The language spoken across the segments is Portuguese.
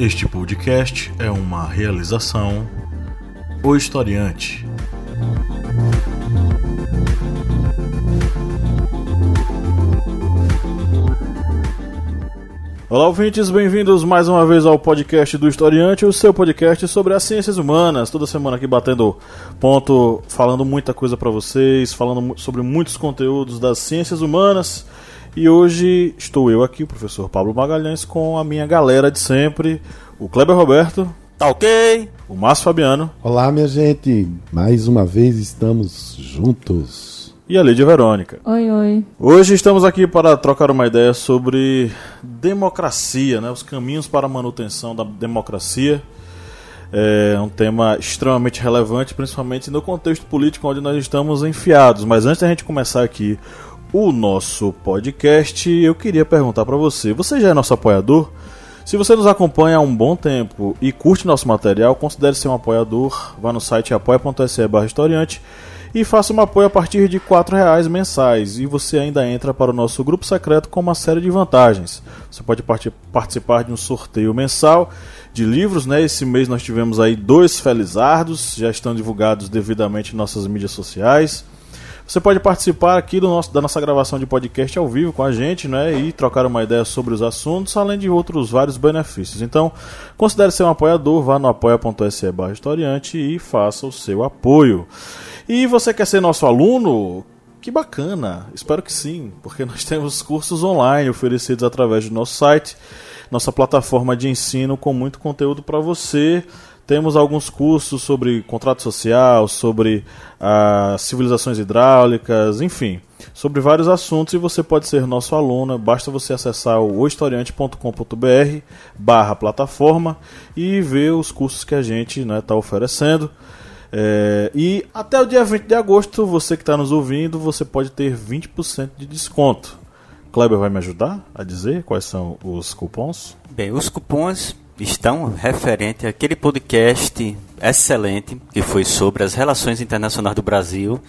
Este podcast é uma realização O Historiante. Olá, ouvintes, bem-vindos mais uma vez ao podcast do Historiante, o seu podcast sobre as ciências humanas. Toda semana aqui batendo ponto, falando muita coisa para vocês, falando sobre muitos conteúdos das ciências humanas. E hoje estou eu aqui, o professor Pablo Magalhães, com a minha galera de sempre, o Kleber Roberto. Tá ok? O Márcio Fabiano. Olá, minha gente. Mais uma vez estamos juntos e a Lídia Verônica. Oi, oi. Hoje estamos aqui para trocar uma ideia sobre democracia, né? os caminhos para a manutenção da democracia. É um tema extremamente relevante, principalmente no contexto político onde nós estamos enfiados. Mas antes da gente começar aqui o nosso podcast, eu queria perguntar para você: você já é nosso apoiador? Se você nos acompanha há um bom tempo e curte nosso material, considere ser um apoiador. Vá no site apoia.se/historiante e faça um apoio a partir de R$ reais mensais e você ainda entra para o nosso grupo secreto com uma série de vantagens. Você pode part participar de um sorteio mensal de livros, né? Esse mês nós tivemos aí dois Felizardos, já estão divulgados devidamente em nossas mídias sociais. Você pode participar aqui do nosso, da nossa gravação de podcast ao vivo com a gente, né? E trocar uma ideia sobre os assuntos, além de outros vários benefícios. Então, considere ser um apoiador, vá no apoia.se barra historiante e faça o seu apoio. E você quer ser nosso aluno? Que bacana! Espero que sim, porque nós temos cursos online oferecidos através do nosso site, nossa plataforma de ensino com muito conteúdo para você. Temos alguns cursos sobre contrato social, sobre ah, civilizações hidráulicas, enfim, sobre vários assuntos e você pode ser nosso aluno. Basta você acessar o historiante.com.br barra plataforma e ver os cursos que a gente está né, tá oferecendo. É, e até o dia 20 de agosto, você que está nos ouvindo, você pode ter 20% de desconto. Kleber vai me ajudar a dizer quais são os cupons? Bem, os cupons estão referente àquele podcast excelente que foi sobre as relações internacionais do Brasil,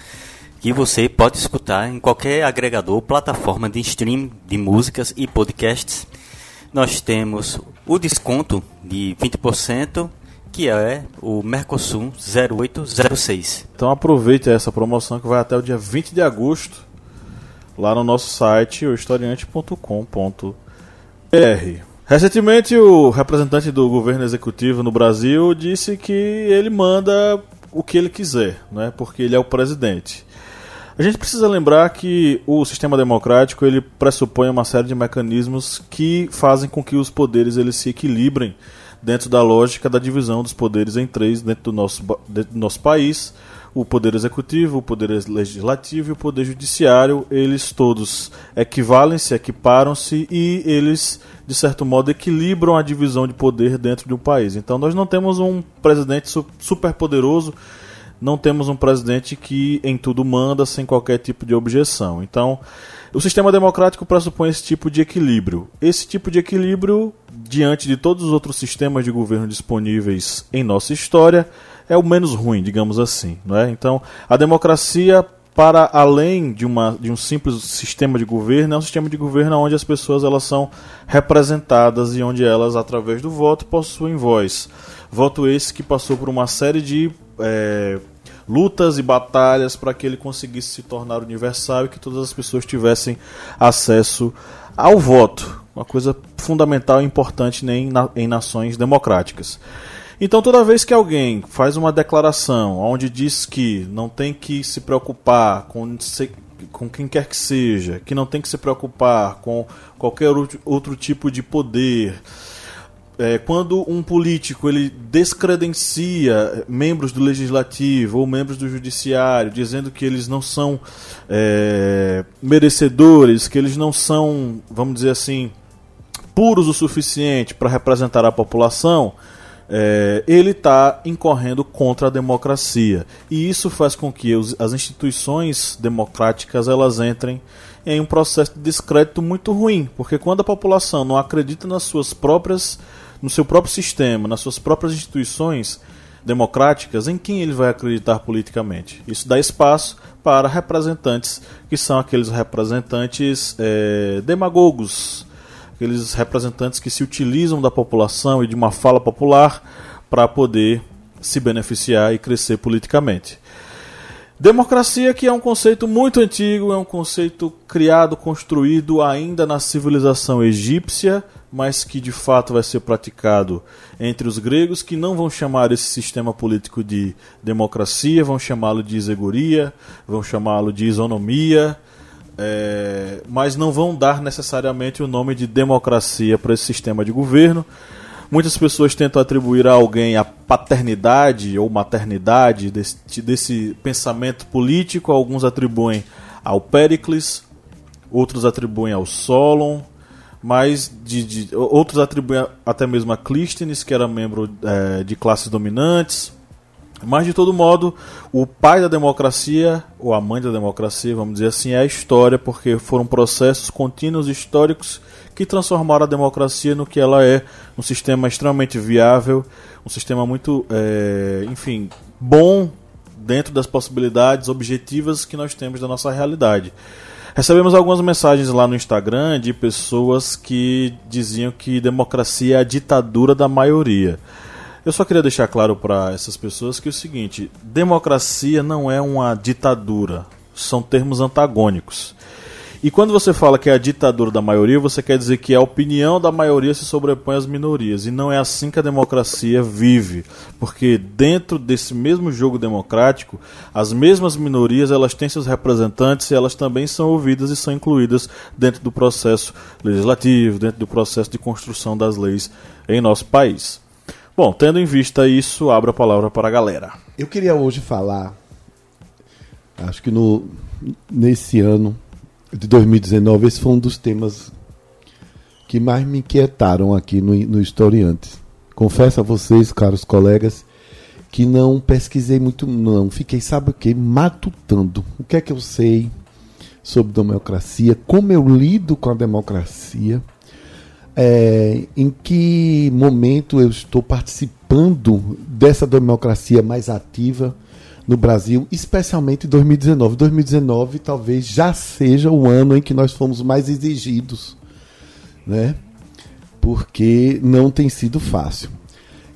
que você pode escutar em qualquer agregador, plataforma de stream de músicas e podcasts. Nós temos o desconto de 20% que é o Mercosul 0806. Então aproveite essa promoção que vai até o dia 20 de agosto lá no nosso site historiante.com.br. Recentemente o representante do governo executivo no Brasil disse que ele manda o que ele quiser, né? Porque ele é o presidente. A gente precisa lembrar que o sistema democrático ele pressupõe uma série de mecanismos que fazem com que os poderes eles se equilibrem dentro da lógica da divisão dos poderes em três dentro do nosso, dentro do nosso país. O poder executivo, o poder legislativo e o poder judiciário, eles todos equivalem-se, equiparam-se e eles, de certo modo, equilibram a divisão de poder dentro de um país. Então nós não temos um presidente super poderoso não temos um presidente que em tudo manda sem qualquer tipo de objeção. Então, o sistema democrático pressupõe esse tipo de equilíbrio. Esse tipo de equilíbrio, diante de todos os outros sistemas de governo disponíveis em nossa história, é o menos ruim, digamos assim. Não é? Então, a democracia para além de, uma, de um simples sistema de governo, é um sistema de governo onde as pessoas elas são representadas e onde elas, através do voto, possuem voz. Voto esse que passou por uma série de é, lutas e batalhas para que ele conseguisse se tornar universal e que todas as pessoas tivessem acesso ao voto, uma coisa fundamental e importante em nações democráticas. Então, toda vez que alguém faz uma declaração onde diz que não tem que se preocupar com, com quem quer que seja, que não tem que se preocupar com qualquer outro tipo de poder, é, quando um político ele descredencia membros do legislativo ou membros do judiciário, dizendo que eles não são é, merecedores, que eles não são, vamos dizer assim, puros o suficiente para representar a população, é, ele está incorrendo contra a democracia. E isso faz com que os, as instituições democráticas elas entrem em um processo de descrédito muito ruim, porque quando a população não acredita nas suas próprias no seu próprio sistema, nas suas próprias instituições democráticas, em quem ele vai acreditar politicamente. Isso dá espaço para representantes que são aqueles representantes é, demagogos, aqueles representantes que se utilizam da população e de uma fala popular para poder se beneficiar e crescer politicamente. Democracia, que é um conceito muito antigo, é um conceito criado, construído ainda na civilização egípcia, mas que de fato vai ser praticado entre os gregos, que não vão chamar esse sistema político de democracia, vão chamá-lo de isegoria, vão chamá-lo de isonomia, é, mas não vão dar necessariamente o nome de democracia para esse sistema de governo. Muitas pessoas tentam atribuir a alguém a paternidade ou maternidade desse, desse pensamento político, alguns atribuem ao Pericles, outros atribuem ao Solon, mas de, de, outros atribuem até mesmo a Clístenes, que era membro é, de classes dominantes. Mas de todo modo, o pai da democracia, ou a mãe da democracia, vamos dizer assim, é a história, porque foram processos contínuos históricos que transformaram a democracia no que ela é, um sistema extremamente viável, um sistema muito, é, enfim, bom dentro das possibilidades objetivas que nós temos da nossa realidade. Recebemos algumas mensagens lá no Instagram de pessoas que diziam que democracia é a ditadura da maioria. Eu só queria deixar claro para essas pessoas que é o seguinte: democracia não é uma ditadura, são termos antagônicos. E quando você fala que é a ditadura da maioria, você quer dizer que a opinião da maioria se sobrepõe às minorias. E não é assim que a democracia vive. Porque dentro desse mesmo jogo democrático, as mesmas minorias elas têm seus representantes e elas também são ouvidas e são incluídas dentro do processo legislativo, dentro do processo de construção das leis em nosso país. Bom, tendo em vista isso, abro a palavra para a galera. Eu queria hoje falar, acho que no, nesse ano de 2019, esse foi um dos temas que mais me inquietaram aqui no, no Historiantes. Confesso a vocês, caros colegas, que não pesquisei muito, não. Fiquei, sabe o que? Matutando. O que é que eu sei sobre democracia, como eu lido com a democracia, é, em que momento eu estou participando dessa democracia mais ativa no Brasil, especialmente em 2019. 2019 talvez já seja o ano em que nós fomos mais exigidos, né? Porque não tem sido fácil.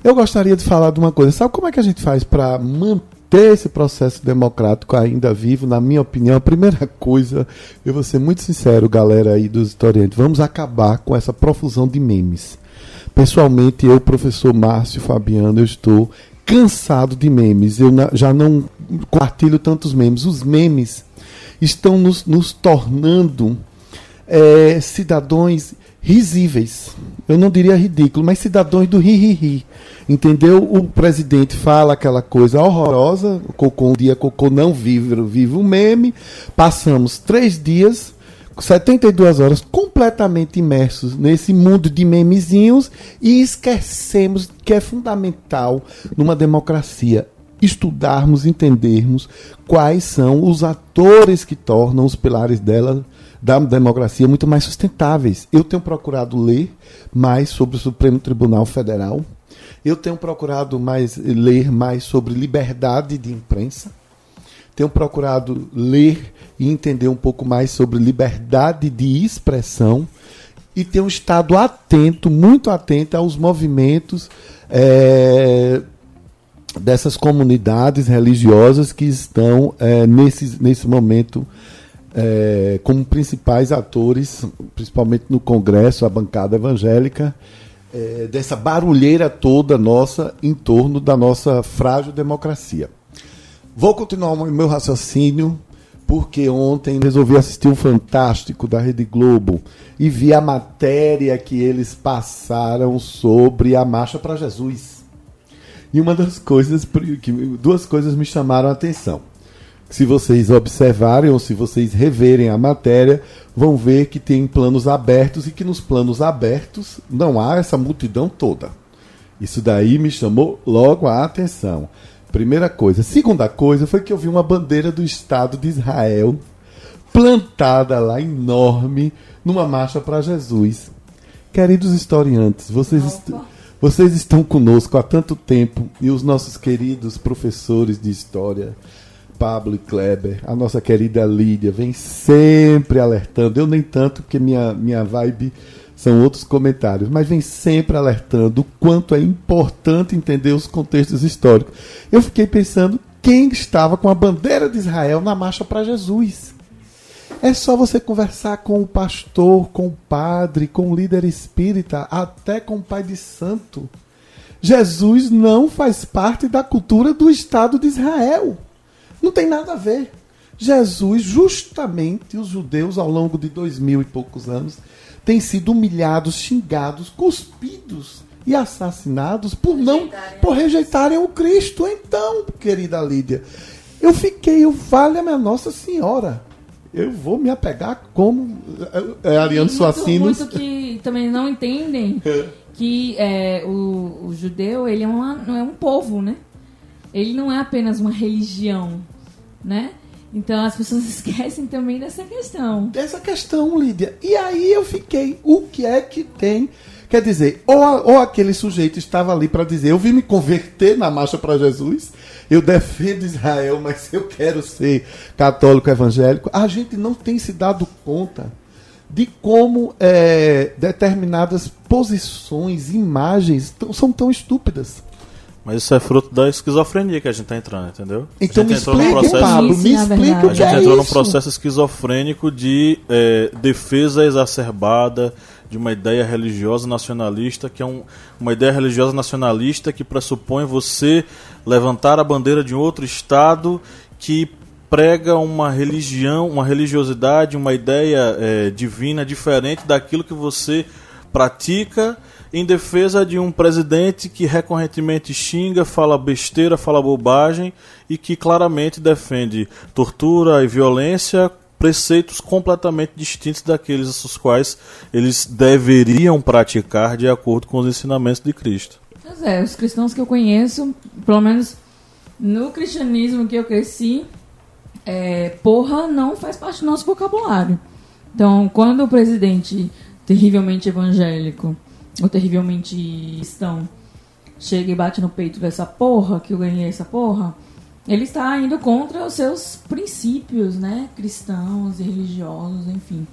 Eu gostaria de falar de uma coisa. Sabe como é que a gente faz para manter esse processo democrático ainda vivo? Na minha opinião, a primeira coisa, eu vou ser muito sincero, galera aí dos historiantes, vamos acabar com essa profusão de memes. Pessoalmente, eu, professor Márcio Fabiano, eu estou cansado de memes. Eu já não compartilho tantos memes. Os memes estão nos, nos tornando é, cidadãos risíveis. Eu não diria ridículo, mas cidadãos do ri-ri-ri. Entendeu? O presidente fala aquela coisa horrorosa, cocô um dia, cocô não vive, vive um meme. Passamos três dias 72 horas completamente imersos nesse mundo de memezinhos e esquecemos que é fundamental numa democracia estudarmos, entendermos quais são os atores que tornam os pilares dela da democracia muito mais sustentáveis. Eu tenho procurado ler mais sobre o Supremo Tribunal Federal. Eu tenho procurado mais ler mais sobre liberdade de imprensa tenho procurado ler e entender um pouco mais sobre liberdade de expressão e tenho estado atento, muito atento aos movimentos é, dessas comunidades religiosas que estão é, nesse, nesse momento é, como principais atores, principalmente no Congresso, a bancada evangélica, é, dessa barulheira toda nossa em torno da nossa frágil democracia. Vou continuar o meu raciocínio, porque ontem resolvi assistir um Fantástico da Rede Globo e vi a matéria que eles passaram sobre a Marcha para Jesus. E uma das coisas, duas coisas me chamaram a atenção. Se vocês observarem ou se vocês reverem a matéria, vão ver que tem planos abertos e que nos planos abertos não há essa multidão toda. Isso daí me chamou logo a atenção. Primeira coisa. Segunda coisa foi que eu vi uma bandeira do Estado de Israel plantada lá enorme numa marcha para Jesus. Queridos historiantes, vocês, est vocês estão conosco há tanto tempo e os nossos queridos professores de história, Pablo e Kleber, a nossa querida Lídia, vem sempre alertando. Eu nem tanto, porque minha, minha vibe são outros comentários, mas vem sempre alertando o quanto é importante entender os contextos históricos. Eu fiquei pensando quem estava com a bandeira de Israel na marcha para Jesus. É só você conversar com o pastor, com o padre, com o líder espírita, até com o pai de santo. Jesus não faz parte da cultura do Estado de Israel. Não tem nada a ver. Jesus, justamente os judeus, ao longo de dois mil e poucos anos, têm sido humilhados, xingados, cuspidos e assassinados por não por rejeitarem o Cristo. Então, querida Lídia, eu fiquei, eu vale a minha Nossa Senhora. Eu vou me apegar como é, é Ariano Suacinos. Muito que também não entendem que é, o, o judeu ele é, uma, não é um povo, né? Ele não é apenas uma religião, né? Então as pessoas esquecem também dessa questão. Dessa questão, Lídia. E aí eu fiquei, o que é que tem? Quer dizer, ou, ou aquele sujeito estava ali para dizer, eu vim me converter na marcha para Jesus, eu defendo Israel, mas eu quero ser católico evangélico. A gente não tem se dado conta de como é, determinadas posições, imagens são tão estúpidas. Mas isso é fruto da esquizofrenia que a gente está entrando, entendeu? Então me explique, processo, Pablo, me explique o que é A gente entrou num processo esquizofrênico de é, defesa exacerbada de uma ideia religiosa nacionalista, que é um, uma ideia religiosa nacionalista que pressupõe você levantar a bandeira de um outro Estado que prega uma religião, uma religiosidade, uma ideia é, divina diferente daquilo que você pratica em defesa de um presidente que recorrentemente xinga, fala besteira, fala bobagem e que claramente defende tortura e violência, preceitos completamente distintos daqueles os quais eles deveriam praticar de acordo com os ensinamentos de Cristo. Pois é, os cristãos que eu conheço, pelo menos no cristianismo que eu cresci, é, porra não faz parte do nosso vocabulário. Então, quando o presidente terrivelmente evangélico ou terrivelmente cristão chega e bate no peito dessa porra, que eu ganhei essa porra, ele está indo contra os seus princípios, né, cristãos e religiosos, enfim.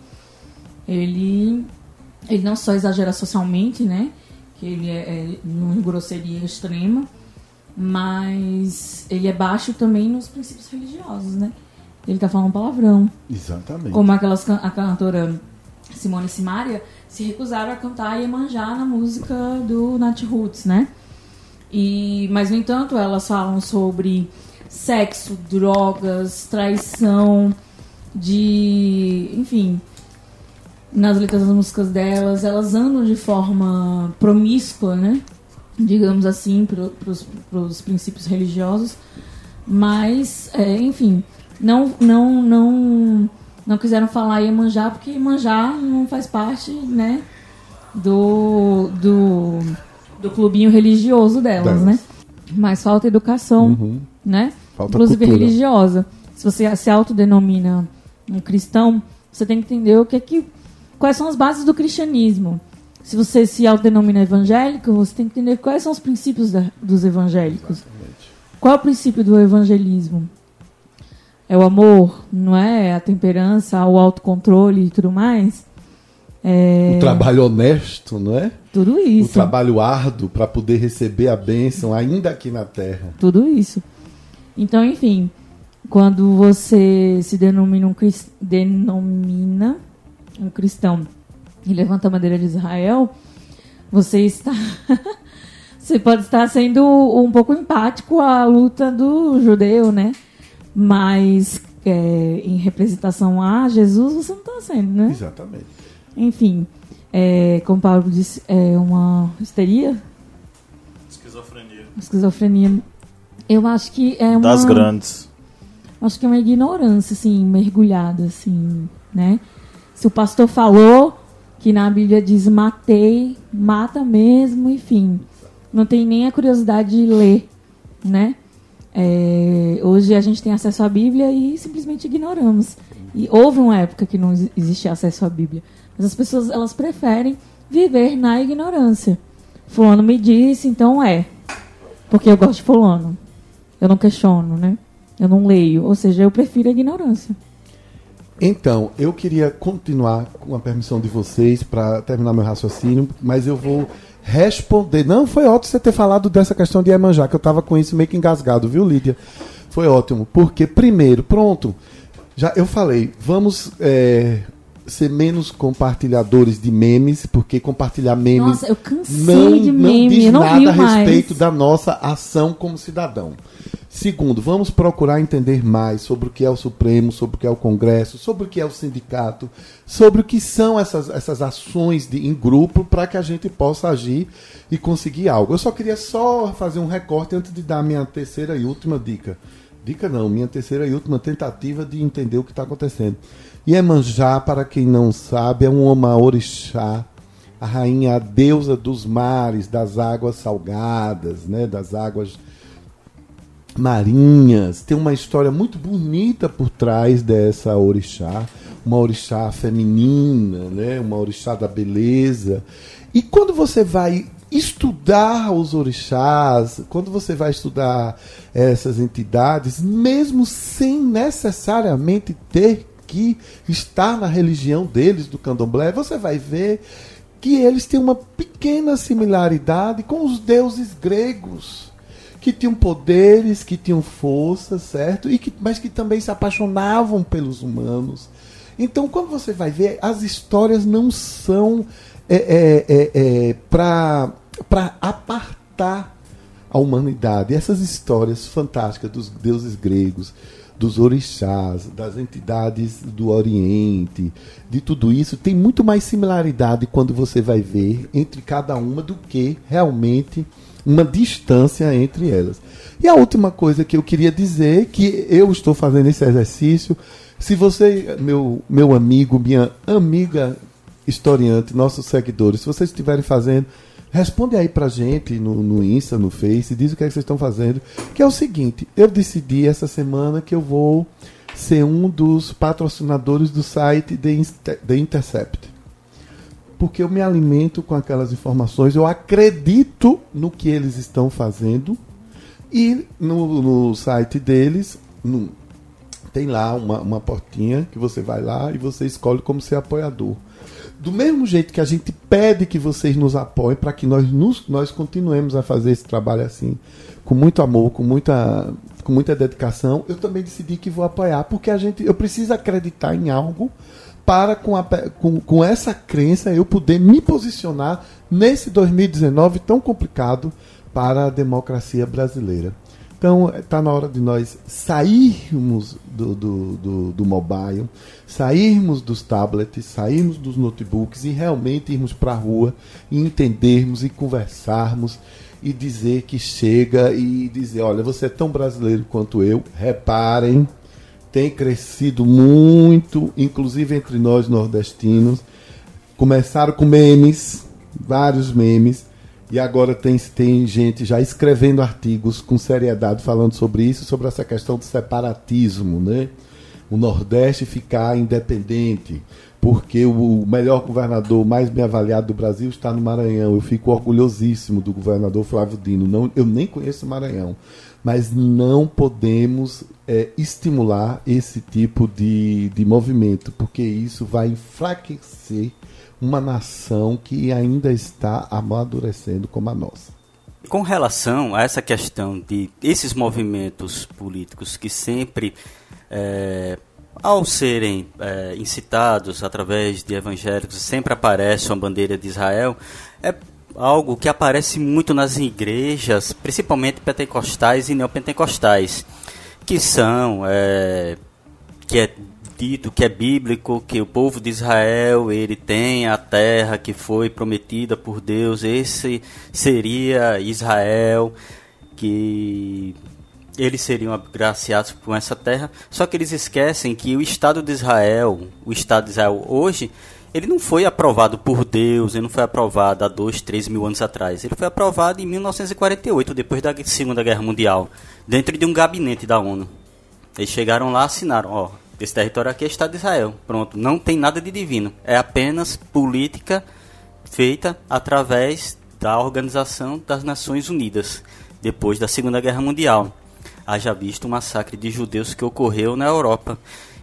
Ele, ele não só exagera socialmente, né, que ele é, é uma grosseria extrema, mas ele é baixo também nos princípios religiosos, né. Ele está falando palavrão. Exatamente. Como aquelas a cantora Simone Simaria se recusaram a cantar Iemanjá na música do Nat Roots, né? E, mas, no entanto, elas falam sobre sexo, drogas, traição, de. Enfim, nas letras das músicas delas, elas andam de forma promíscua, né? Digamos assim, para os princípios religiosos. Mas, é, enfim, não, não, não não quiseram falar Iemanjá porque Iemanjá não faz parte, né, do, do, do clubinho religioso delas, né? Mas falta educação, uhum. né? Falta Inclusive cultura. religiosa. Se você se autodenomina um cristão, você tem que entender o que é que quais são as bases do cristianismo. Se você se autodenomina evangélico, você tem que entender quais são os princípios da, dos evangélicos. Exatamente. Qual é o princípio do evangelismo? É o amor, não é? A temperança, o autocontrole e tudo mais. É... O trabalho honesto, não é? Tudo isso. O trabalho árduo para poder receber a bênção ainda aqui na terra. Tudo isso. Então, enfim, quando você se denomina um, crist... denomina um cristão e levanta a bandeira de Israel, você está. você pode estar sendo um pouco empático à luta do judeu, né? Mas é, em representação a Jesus, você não está sendo, né? Exatamente. Enfim, é, como Paulo disse, é uma histeria. Esquizofrenia. Esquizofrenia. Eu acho que é uma. Das grandes. Acho que é uma ignorância, assim, mergulhada, assim, né? Se o pastor falou que na Bíblia diz matei, mata mesmo, enfim. Não tem nem a curiosidade de ler, né? É, hoje a gente tem acesso à Bíblia e simplesmente ignoramos. E houve uma época que não existia acesso à Bíblia. Mas as pessoas elas preferem viver na ignorância. Fulano me disse, então é. Porque eu gosto de fulano. Eu não questiono, né? Eu não leio. Ou seja, eu prefiro a ignorância. Então, eu queria continuar com a permissão de vocês para terminar meu raciocínio, mas eu vou responder. Não, foi ótimo você ter falado dessa questão de Emanjá, que eu estava com isso meio que engasgado, viu, Lídia? Foi ótimo, porque primeiro, pronto, já eu falei, vamos é, ser menos compartilhadores de memes, porque compartilhar memes Nossa, eu cansei não, de não meme, diz não nada a respeito mais. da nossa ação como cidadão. Segundo, vamos procurar entender mais sobre o que é o Supremo, sobre o que é o Congresso, sobre o que é o sindicato, sobre o que são essas, essas ações de, em grupo para que a gente possa agir e conseguir algo. Eu só queria só fazer um recorte antes de dar a minha terceira e última dica. Dica não, minha terceira e última tentativa de entender o que está acontecendo. Iemanjá, para quem não sabe, é um uma orixá, a rainha, a deusa dos mares, das águas salgadas, né, das águas marinhas. Tem uma história muito bonita por trás dessa orixá, uma orixá feminina, né, uma orixá da beleza. E quando você vai estudar os orixás, quando você vai estudar essas entidades, mesmo sem necessariamente ter que estar na religião deles, do candomblé, você vai ver que eles têm uma pequena similaridade com os deuses gregos, que tinham poderes, que tinham força, certo? E que, mas que também se apaixonavam pelos humanos. Então, quando você vai ver, as histórias não são é, é, é, é, para apartar a humanidade. Essas histórias fantásticas dos deuses gregos, dos orixás, das entidades do Oriente, de tudo isso, tem muito mais similaridade quando você vai ver entre cada uma do que realmente uma distância entre elas. E a última coisa que eu queria dizer, que eu estou fazendo esse exercício, se você, meu, meu amigo, minha amiga historiante, nossos seguidores, se vocês estiverem fazendo, responde aí pra gente no, no Insta, no Face, diz o que, é que vocês estão fazendo. Que é o seguinte, eu decidi essa semana que eu vou ser um dos patrocinadores do site The, Intercept. Porque eu me alimento com aquelas informações, eu acredito no que eles estão fazendo. E no, no site deles, no- tem lá uma, uma portinha que você vai lá e você escolhe como ser apoiador. Do mesmo jeito que a gente pede que vocês nos apoiem para que nós, nos, nós continuemos a fazer esse trabalho assim, com muito amor, com muita, com muita dedicação, eu também decidi que vou apoiar, porque a gente, eu preciso acreditar em algo para com, a com, com essa crença eu poder me posicionar nesse 2019 tão complicado para a democracia brasileira. Então, está na hora de nós sairmos do, do, do, do mobile, sairmos dos tablets, sairmos dos notebooks e realmente irmos para a rua e entendermos e conversarmos e dizer que chega e dizer: olha, você é tão brasileiro quanto eu, reparem, tem crescido muito, inclusive entre nós nordestinos. Começaram com memes, vários memes, e agora tem, tem gente já escrevendo artigos com seriedade falando sobre isso, sobre essa questão do separatismo, né? O Nordeste ficar independente, porque o melhor governador mais bem avaliado do Brasil está no Maranhão. Eu fico orgulhosíssimo do governador Flávio Dino. Não, eu nem conheço o Maranhão, mas não podemos é, estimular esse tipo de, de movimento, porque isso vai enfraquecer uma nação que ainda está amadurecendo como a nossa. Com relação a essa questão de esses movimentos políticos que sempre, é, ao serem é, incitados através de evangélicos, sempre aparece uma bandeira de Israel, é algo que aparece muito nas igrejas, principalmente pentecostais e neopentecostais, que são, é, que é dito que é bíblico que o povo de Israel ele tem a terra que foi prometida por Deus esse seria Israel que eles seriam agraciados com essa terra só que eles esquecem que o Estado de Israel o Estado de Israel hoje ele não foi aprovado por Deus, ele não foi aprovado há dois, três mil anos atrás. Ele foi aprovado em 1948, depois da Segunda Guerra Mundial, dentro de um gabinete da ONU. Eles chegaram lá, assinaram, ó, esse território aqui é Estado de Israel. Pronto, não tem nada de divino. É apenas política feita através da Organização das Nações Unidas, depois da Segunda Guerra Mundial. Haja visto o massacre de judeus que ocorreu na Europa.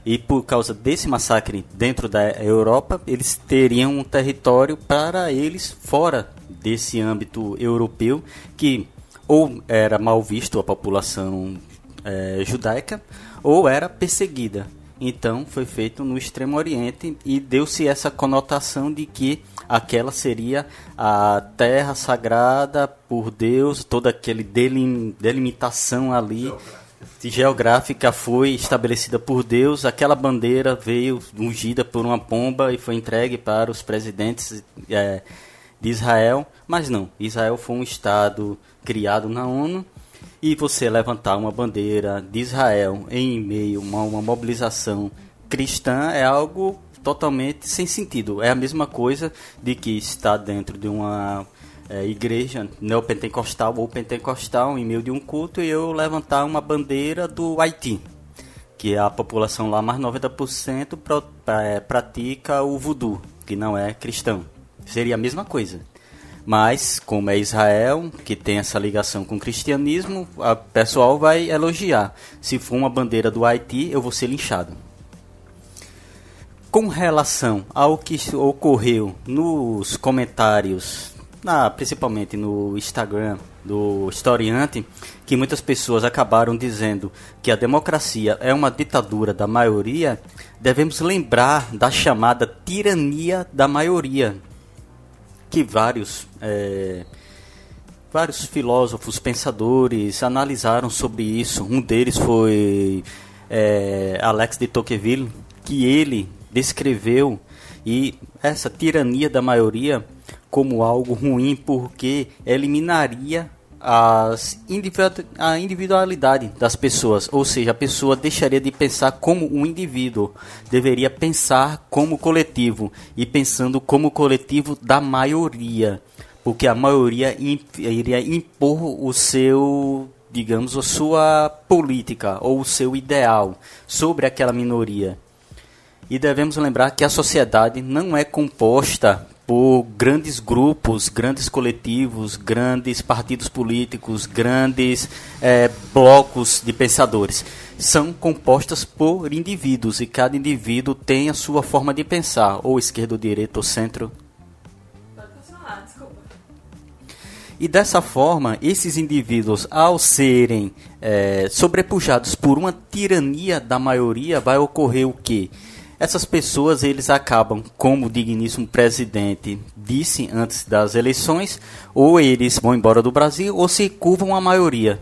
E por causa desse massacre dentro da Europa, eles teriam um território para eles fora desse âmbito europeu, que ou era mal visto a população é, judaica, ou era perseguida. Então foi feito no Extremo Oriente e deu-se essa conotação de que aquela seria a terra sagrada por Deus, toda aquele delim, delimitação ali geográfica. geográfica foi estabelecida por Deus. Aquela bandeira veio ungida por uma pomba e foi entregue para os presidentes é, de Israel. Mas não, Israel foi um estado criado na ONU e você levantar uma bandeira de Israel em meio a uma, uma mobilização cristã é algo totalmente sem sentido. É a mesma coisa de que está dentro de uma é, igreja neopentecostal ou pentecostal em meio de um culto e eu levantar uma bandeira do Haiti, que é a população lá, mais 90% é, pratica o voodoo, que não é cristão. Seria a mesma coisa. Mas, como é Israel, que tem essa ligação com o cristianismo, o pessoal vai elogiar. Se for uma bandeira do Haiti, eu vou ser linchado. Com relação ao que ocorreu nos comentários, na, principalmente no Instagram do historiante, que muitas pessoas acabaram dizendo que a democracia é uma ditadura da maioria, devemos lembrar da chamada tirania da maioria, que vários é, vários filósofos, pensadores analisaram sobre isso. Um deles foi é, Alex de Tocqueville, que ele descreveu e essa tirania da maioria como algo ruim porque eliminaria as a individualidade das pessoas, ou seja, a pessoa deixaria de pensar como um indivíduo, deveria pensar como coletivo. E pensando como coletivo da maioria, porque a maioria iria impor o seu, digamos, a sua política ou o seu ideal sobre aquela minoria. E devemos lembrar que a sociedade não é composta por grandes grupos, grandes coletivos, grandes partidos políticos, grandes é, blocos de pensadores. São compostas por indivíduos e cada indivíduo tem a sua forma de pensar, ou esquerda, ou direita, ou centro. E dessa forma, esses indivíduos, ao serem é, sobrepujados por uma tirania da maioria, vai ocorrer o quê? Essas pessoas eles acabam, como o digníssimo presidente disse antes das eleições, ou eles vão embora do Brasil ou se curvam a maioria.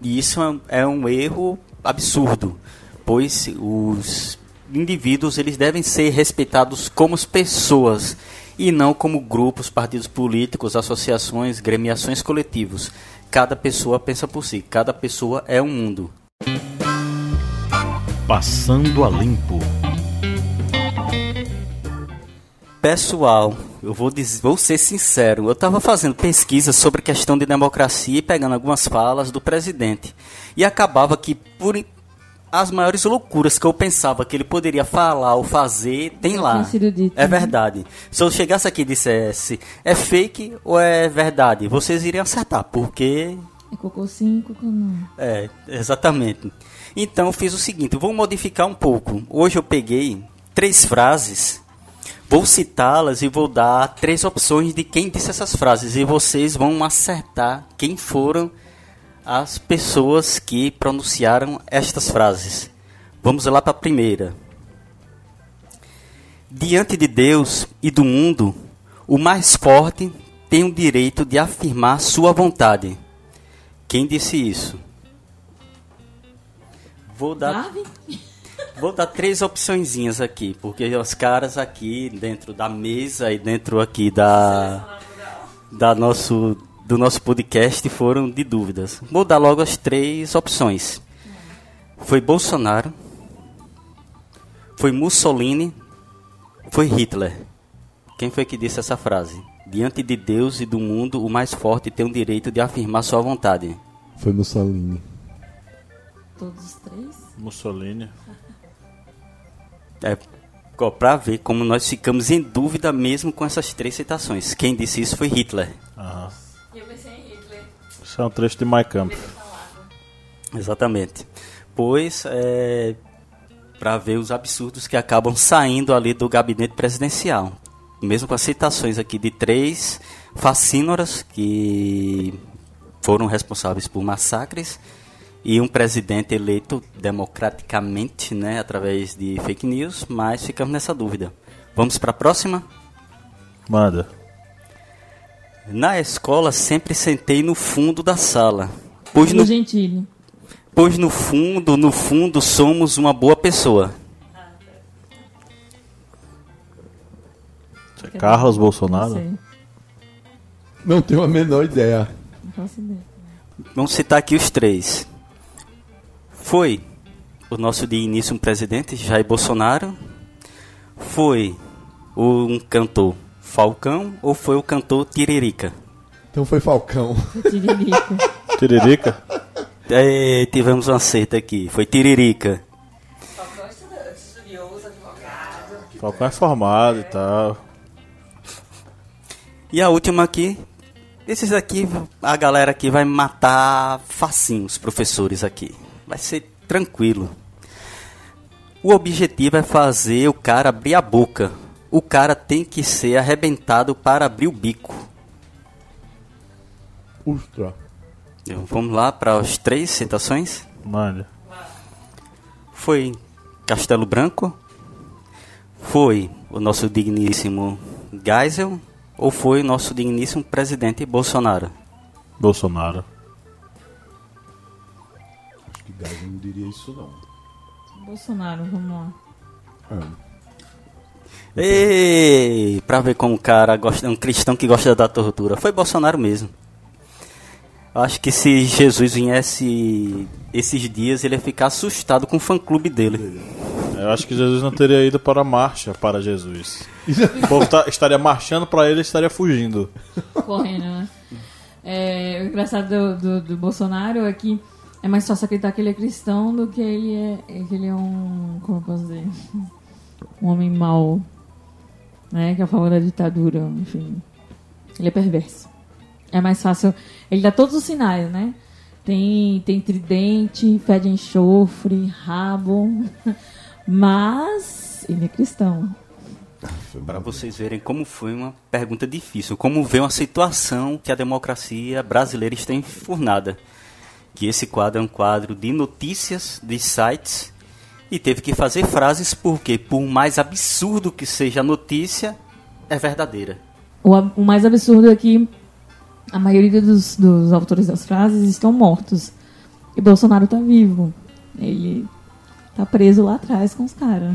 E isso é um erro absurdo, pois os indivíduos eles devem ser respeitados como pessoas e não como grupos, partidos políticos, associações, gremiações coletivos. Cada pessoa pensa por si, cada pessoa é um mundo. Passando a limpo. Pessoal, eu vou, dizer, vou ser sincero, eu estava fazendo pesquisa sobre questão de democracia e pegando algumas falas do presidente. E acabava que, por as maiores loucuras que eu pensava que ele poderia falar ou fazer, tem lá. Dito, é né? verdade. Se eu chegasse aqui e dissesse, é fake ou é verdade, vocês iriam acertar, porque. É cocô sim, cocô não. É, exatamente. Então eu fiz o seguinte, vou modificar um pouco. Hoje eu peguei três frases Vou citá-las e vou dar três opções de quem disse essas frases e vocês vão acertar quem foram as pessoas que pronunciaram estas frases. Vamos lá para a primeira. Diante de Deus e do mundo, o mais forte tem o direito de afirmar sua vontade. Quem disse isso? Vou dar. Vou dar três opçõezinhas aqui, porque os caras aqui dentro da mesa e dentro aqui da, da nosso, do nosso podcast foram de dúvidas. Vou dar logo as três opções. Foi Bolsonaro, foi Mussolini, foi Hitler. Quem foi que disse essa frase? Diante de Deus e do mundo, o mais forte tem o direito de afirmar sua vontade. Foi Mussolini. Todos os três? Mussolini. É, para ver como nós ficamos em dúvida mesmo com essas três citações. Quem disse isso foi Hitler. Aham. Eu pensei em Hitler. Isso é um trecho de My Camp. Exatamente. Pois, é, para ver os absurdos que acabam saindo ali do gabinete presidencial. Mesmo com as citações aqui de três facínoras que foram responsáveis por massacres e um presidente eleito democraticamente, né, através de fake news, mas ficamos nessa dúvida. Vamos para a próxima? Manda. Na escola sempre sentei no fundo da sala, pois no, Gentili. pois no fundo, no fundo somos uma boa pessoa. Carlos Bolsonaro? Não Não tenho a menor ideia. não faço ideia. Vamos citar aqui os três. Foi o nosso de início um presidente, Jair Bolsonaro? Foi o- um cantor Falcão ou foi o cantor Tiririca? Então foi Falcão. Tiririca. Tiririca? É, tivemos um acerto aqui, foi Tiririca. Falcão é formado e tal. E a última aqui, esses aqui, a galera aqui vai matar facinho os professores aqui. Vai ser tranquilo. O objetivo é fazer o cara abrir a boca. O cara tem que ser arrebentado para abrir o bico. Ustra. Então, Vamos lá para as três citações. Manda. Foi Castelo Branco? Foi o nosso digníssimo Geisel? Ou foi o nosso digníssimo presidente Bolsonaro? Bolsonaro. Gago não diria isso não. Bolsonaro, vamos lá. É. Ei, pra ver como o cara gosta, é um cristão que gosta da tortura. Foi Bolsonaro mesmo. Acho que se Jesus viesse esses dias, ele ia ficar assustado com o fã-clube dele. Eu acho que Jesus não teria ido para a marcha para Jesus. O povo tá- estaria marchando para ele e estaria fugindo. Correndo, né? É, o engraçado do, do, do Bolsonaro é que é mais fácil acreditar que ele é cristão do que ele é, é que ele é um. Como eu posso dizer? Um homem mau. Né? Que é a favor da ditadura, enfim. Ele é perverso. É mais fácil. Ele dá todos os sinais, né? Tem, tem tridente, pé de enxofre, rabo. Mas ele é cristão. Para vocês verem como foi uma pergunta difícil, como vê uma situação que a democracia brasileira está enfurnada. Que esse quadro é um quadro de notícias de sites e teve que fazer frases porque, por mais absurdo que seja a notícia, é verdadeira. O, o mais absurdo é que a maioria dos, dos autores das frases estão mortos. E Bolsonaro tá vivo. Ele tá preso lá atrás com os caras.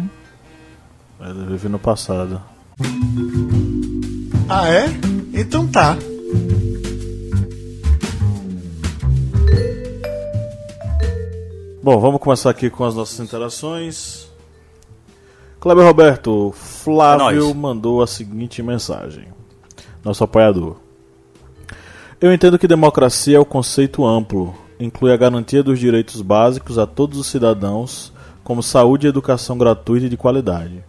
Ele vive no passado. Ah, é? Então tá. Bom, vamos começar aqui com as nossas interações. Kleber Roberto, Flávio É mandou a seguinte mensagem. Nosso apoiador. Eu entendo que democracia é o conceito amplo, inclui a garantia dos direitos básicos a todos os cidadãos, como saúde e educação gratuita e de qualidade.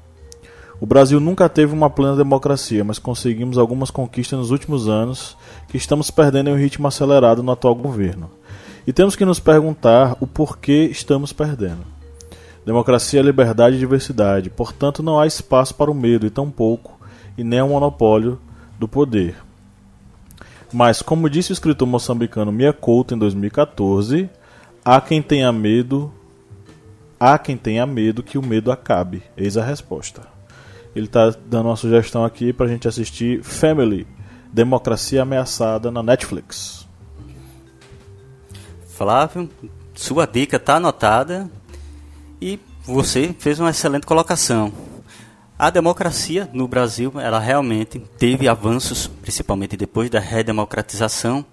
O Brasil nunca teve uma plena democracia, mas conseguimos algumas conquistas nos últimos anos que estamos perdendo em um ritmo acelerado no atual governo. E temos que nos perguntar o porquê estamos perdendo. Democracia é liberdade e diversidade, portanto não há espaço para o medo e tampouco e nem ao monopólio do poder. Mas, como disse o escritor moçambicano Mia Couto em 2014, há quem tenha medo, há quem tenha medo que o medo acabe. Eis a resposta. Ele está dando uma sugestão aqui para a gente assistir Family, Democracia Ameaçada na Netflix. Flávio, sua dica está anotada e você fez uma excelente colocação. A democracia no Brasil, ela realmente teve avanços, principalmente depois da redemocratização.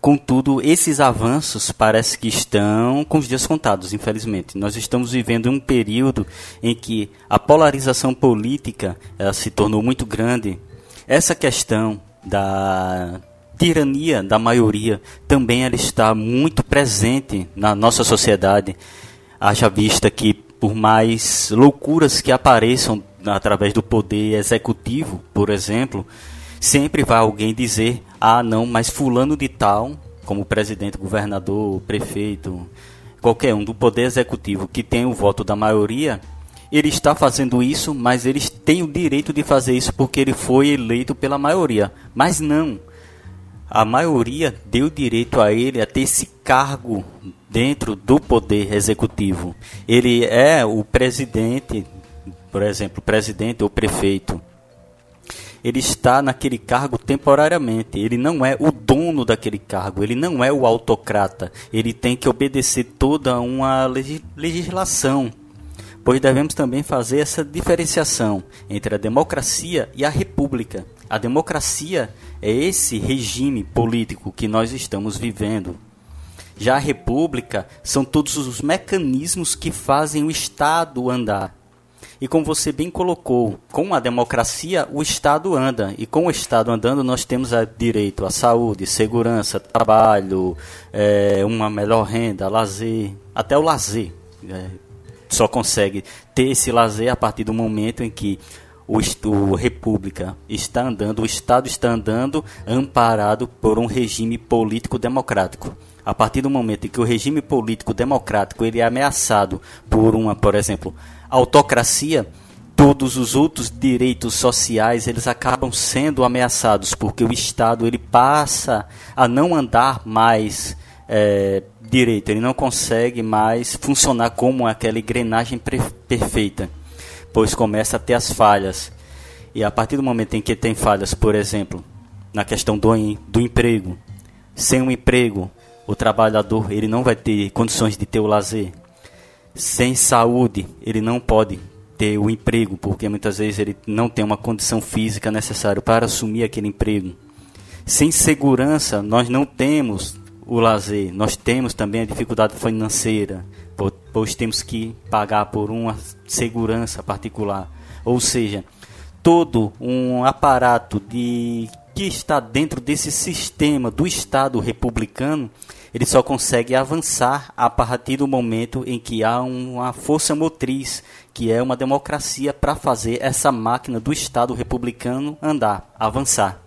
Contudo, esses avanços parece que estão com os dias contados, infelizmente. Nós estamos vivendo um período em que a polarização política se tornou muito grande. Essa questão da tirania da maioria também ela está muito presente na nossa sociedade. Haja vista que, por mais loucuras que apareçam através do poder executivo, por exemplo, sempre vai alguém dizer: ah, não, mas Fulano de Tal, como presidente, governador, prefeito, qualquer um do poder executivo que tem o voto da maioria, ele está fazendo isso, mas ele tem o direito de fazer isso porque ele foi eleito pela maioria. Mas não. A maioria deu direito a ele a ter esse cargo dentro do poder executivo. Ele é o presidente, por exemplo, presidente ou prefeito. Ele está naquele cargo temporariamente. Ele não é o dono daquele cargo. Ele não é o autocrata. Ele tem que obedecer toda uma legislação pois devemos também fazer essa diferenciação entre a democracia e a república. A democracia é esse regime político que nós estamos vivendo. Já a república são todos os mecanismos que fazem o Estado andar. E como você bem colocou, com a democracia o Estado anda. E com o Estado andando, nós temos direito à saúde, segurança, trabalho, é, uma melhor renda, lazer, até o lazer. É, só consegue ter esse lazer a partir do momento em que o, o República está andando, o Estado está andando amparado por um regime político democrático. A partir do momento em que o regime político democrático ele é ameaçado por uma, por exemplo, autocracia, todos os outros direitos sociais eles acabam sendo ameaçados porque o Estado ele passa a não andar mais é, direito, ele não consegue mais funcionar como aquela engrenagem perfeita, pois começa a ter as falhas. E a partir do momento em que tem falhas, por exemplo, na questão do, do emprego, sem um emprego, o trabalhador ele não vai ter condições de ter o lazer. Sem saúde, ele não pode ter o emprego, porque muitas vezes ele não tem uma condição física necessária para assumir aquele emprego. Sem segurança, nós não temos o lazer. Nós temos também a dificuldade financeira, pois temos que pagar por uma segurança particular. Ou seja, todo um aparato de que está dentro desse sistema do Estado republicano, ele só consegue avançar a partir do momento em que há uma força motriz, que é uma democracia, para fazer essa máquina do Estado republicano andar, avançar.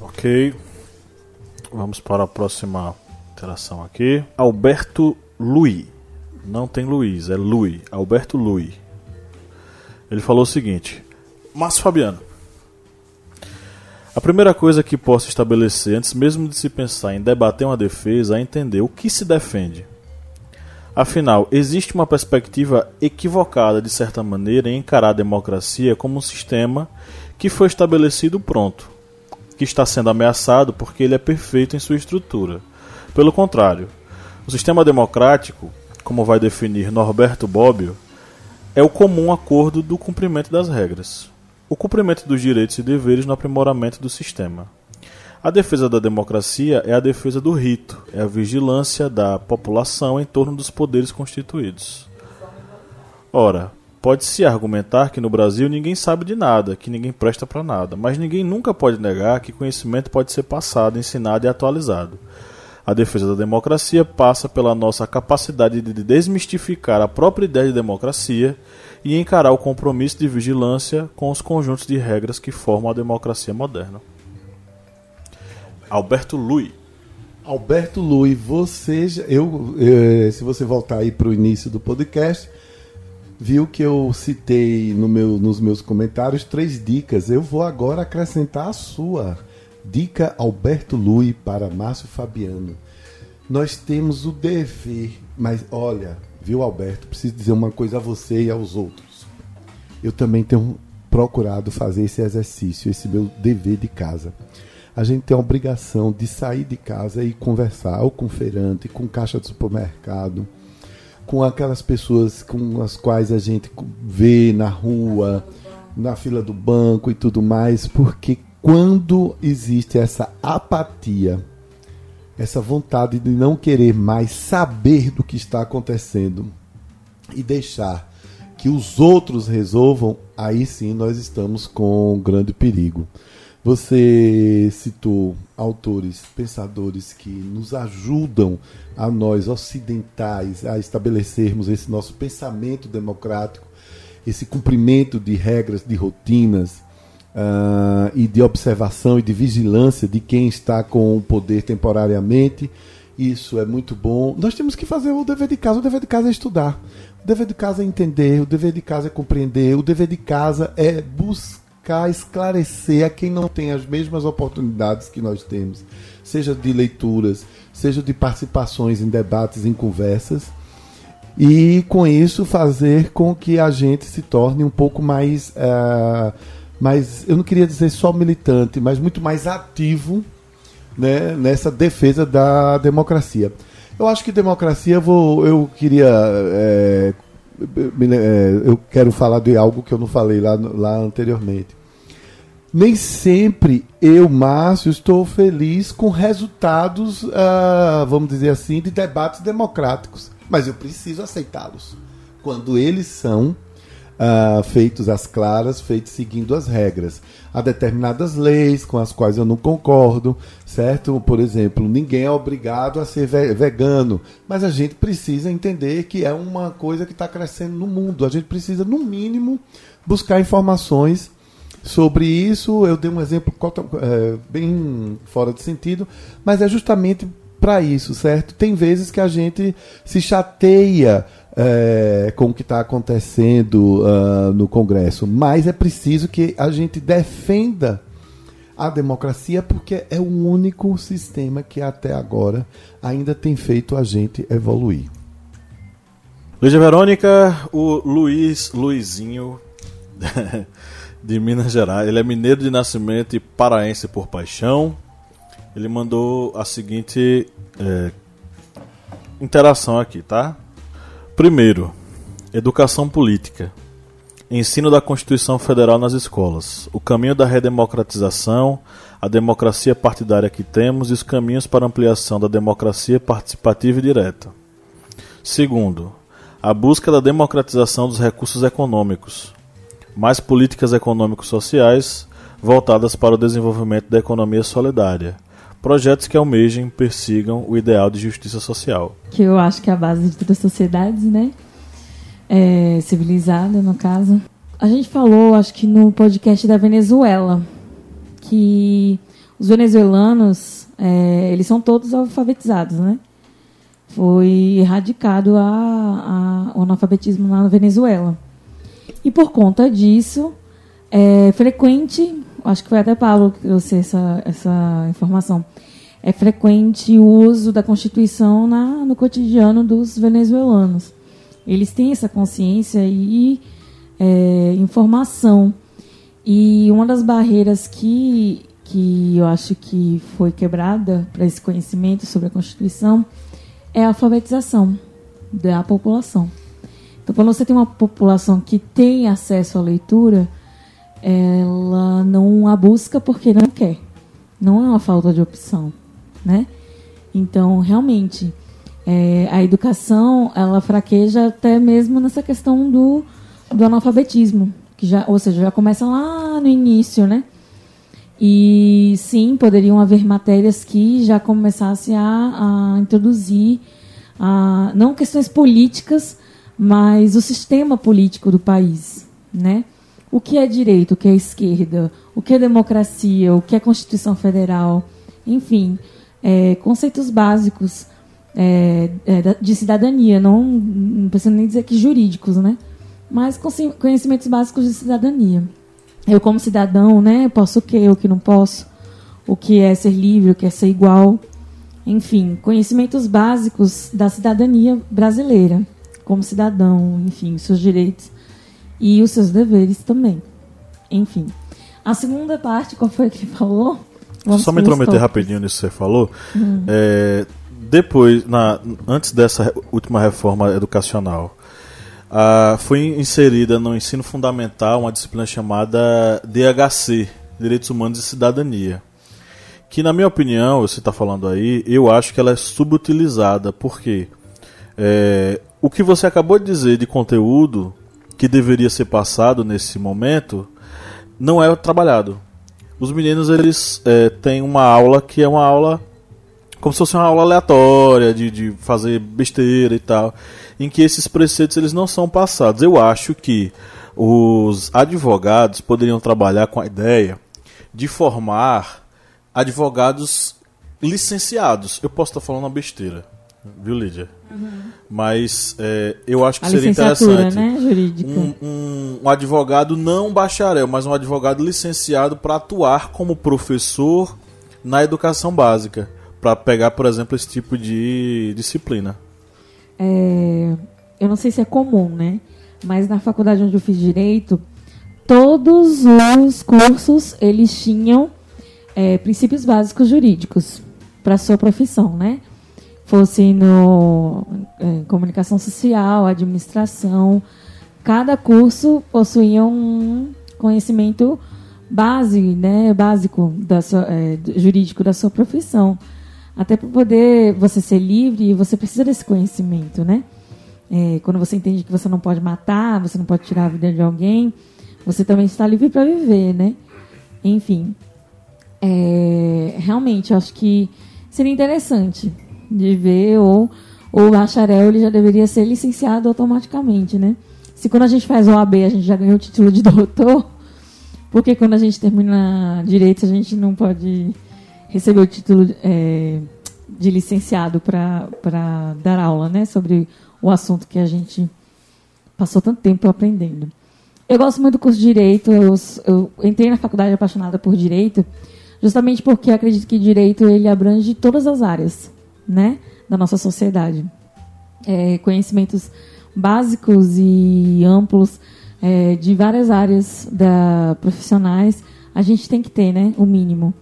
Ok. Vamos para a próxima interação aqui. Alberto Lui. Não tem Luiz, é Lui. Alberto Lui. Ele falou o seguinte: Márcio Fabiano. A primeira coisa que posso estabelecer, antes mesmo de se pensar em debater uma defesa, é entender o que se defende. Afinal, existe uma perspectiva equivocada, de certa maneira, em encarar a democracia como um sistema que foi estabelecido pronto que está sendo ameaçado porque ele é perfeito em sua estrutura. Pelo contrário, o sistema democrático, como vai definir Norberto Bobbio, é o comum acordo do cumprimento das regras, o cumprimento dos direitos e deveres no aprimoramento do sistema. A defesa da democracia é a defesa do rito, é a vigilância da população em torno dos poderes constituídos. Ora, Pode-se argumentar que no Brasil ninguém sabe de nada, que ninguém presta para nada, mas ninguém nunca pode negar que conhecimento pode ser passado, ensinado e atualizado. A defesa da democracia passa pela nossa capacidade de desmistificar a própria ideia de democracia e encarar o compromisso de vigilância com os conjuntos de regras que formam a democracia moderna. Alberto Lui. Alberto Lui, você, eu, eh, se você voltar aí para o início do podcast, viu que eu citei no meu, nos meus comentários três dicas. Eu vou agora acrescentar a sua. Dica Alberto Lui para Márcio Fabiano. Nós temos o dever, mas olha, viu Alberto, preciso dizer uma coisa a você e aos outros. Eu também tenho procurado fazer esse exercício, esse meu dever de casa. A gente tem a obrigação de sair de casa e conversar ou com feirante, com caixa de supermercado, com aquelas pessoas com as quais a gente vê na rua, na fila do banco e tudo mais, porque quando existe essa apatia, essa vontade de não querer mais saber do que está acontecendo e deixar que os outros resolvam, aí sim nós estamos com um grande perigo. Você citou autores, pensadores que nos ajudam a nós ocidentais a estabelecermos esse nosso pensamento democrático, esse cumprimento de regras, de rotinas uh, e de observação e de vigilância de quem está com o poder temporariamente Isso é muito bom. Nós temos que fazer o dever de casa. O dever de casa é estudar. O dever de casa é entender. O dever de casa é compreender. O dever de casa é buscar esclarecer a quem não tem as mesmas oportunidades que nós temos, seja de leituras, seja de participações em debates, em conversas. E com isso fazer com que a gente se torne um pouco mais, uh, mais eu não queria dizer só militante, mas muito mais ativo né, nessa defesa da democracia. Eu acho que democracia, eu, vou, eu queria. É, eu quero falar de algo que eu não falei lá, lá anteriormente. Nem sempre eu, Márcio, estou feliz com resultados, uh, vamos dizer assim, de debates democráticos. Mas eu preciso aceitá-los. Quando eles são uh, feitos às claras, feitos seguindo as regras. Há determinadas leis com as quais eu não concordo, certo? Por exemplo, ninguém é obrigado a ser vegano, mas a gente precisa entender que é uma coisa que está crescendo no mundo. A gente precisa, no mínimo, buscar informações sobre isso. Eu dei um exemplo é, bem fora de sentido, mas é justamente para isso, certo? Tem vezes que a gente se chateia é, com o que está acontecendo uh, no Congresso, mas é preciso que a gente defenda a democracia porque é o único sistema que até agora ainda tem feito a gente evoluir. Luísa Verônica, o Luiz Luizinho de Minas Gerais, ele é mineiro de nascimento e paraense por paixão. Ele mandou a seguinte é, interação aqui, tá? Primeiro, educação política. Ensino da Constituição Federal nas escolas. O caminho da redemocratização, a democracia partidária que temos e os caminhos para ampliação da democracia participativa e direta. Segundo, a busca da democratização dos recursos econômicos. Mais políticas econômico-sociais voltadas para o desenvolvimento da economia solidária projetos que almejem, persigam o ideal de justiça social. Que eu acho que é a base de todas as sociedades, né? É, civilizada, no caso. A gente falou, acho que no podcast da Venezuela, que os venezuelanos, é, eles são todos alfabetizados, né? Foi erradicado a, a, o analfabetismo na Venezuela. E por conta disso, é frequente acho que foi até Paulo que trouxe essa, essa informação. É frequente o uso da Constituição na, no cotidiano dos venezuelanos. Eles têm essa consciência e é, informação. E uma das barreiras que, que eu acho que foi quebrada para esse conhecimento sobre a Constituição é a alfabetização da população. Então, quando você tem uma população que tem acesso à leitura, ela não a busca porque não quer. Não é uma falta de opção, né? Então, realmente, é, a educação ela fraqueja até mesmo nessa questão do, do analfabetismo, que já, ou seja, já começa lá no início, né? E sim, poderiam haver matérias que já começassem a, a introduzir a, não questões políticas, mas o sistema político do país, né? o que é direito, o que é esquerda, o que é democracia, o que é Constituição Federal, enfim, é, conceitos básicos é, é, de cidadania, não, não preciso nem dizer que jurídicos, né? Mas conhecimentos básicos de cidadania. Eu, como cidadão, né, posso o que, o que não posso, o que é ser livre, o que é ser igual, enfim, conhecimentos básicos da cidadania brasileira, como cidadão, enfim, seus direitos e os seus deveres também. Enfim. A segunda parte, qual foi que ele falou? Vamos Só me intrometer rapidinho nisso que você falou. Hum. É, depois, na, antes dessa última reforma educacional, foi inserida no ensino fundamental uma disciplina chamada DHC, Direitos Humanos e Cidadania. Que, na minha opinião, você está falando aí, eu acho que ela é subutilizada, porque é, o que você acabou de dizer de conteúdo que deveria ser passado nesse momento não é trabalhado. Os meninos eles é, têm uma aula que é uma aula como se fosse uma aula aleatória de, de fazer besteira e tal, em que esses preceitos eles não são passados. Eu acho que os advogados poderiam trabalhar com a ideia de formar advogados licenciados. Eu posso estar falando uma besteira, viu, Lídia? Mas é, eu acho que A seria interessante. né. Um, um- um advogado não bacharel, mas um advogado licenciado para atuar como professor na educação básica, para pegar, por exemplo, esse tipo de disciplina. É, eu não sei se é comum, né? Mas na faculdade onde eu fiz direito, todos os cursos eles tinham é, princípios básicos jurídicos para sua profissão, né? Fosse no é, comunicação social, administração, cada curso possuía um conhecimento base, né, básico da sua, é, jurídico da sua profissão. Até para poder você ser livre, você precisa desse conhecimento, né? É, quando você entende que você não pode matar, você não pode tirar a vida de alguém, você também está livre para viver, né? Enfim, é, realmente, acho que seria interessante de ver, ou o bacharel ele já deveria ser licenciado automaticamente, né? Se quando a gente faz o AB a gente já ganhou o título de doutor, porque quando a gente termina direito a gente não pode receber o título é, de licenciado para dar aula, né? Sobre o assunto que a gente passou tanto tempo aprendendo. Eu gosto muito do curso de Direito. Eu, eu entrei na faculdade apaixonada por Direito, justamente porque acredito que Direito ele abrange todas as áreas, né, da nossa sociedade. É, conhecimentos básicos e amplos é, de várias áreas da profissionais a gente tem que ter, né, o mínimo,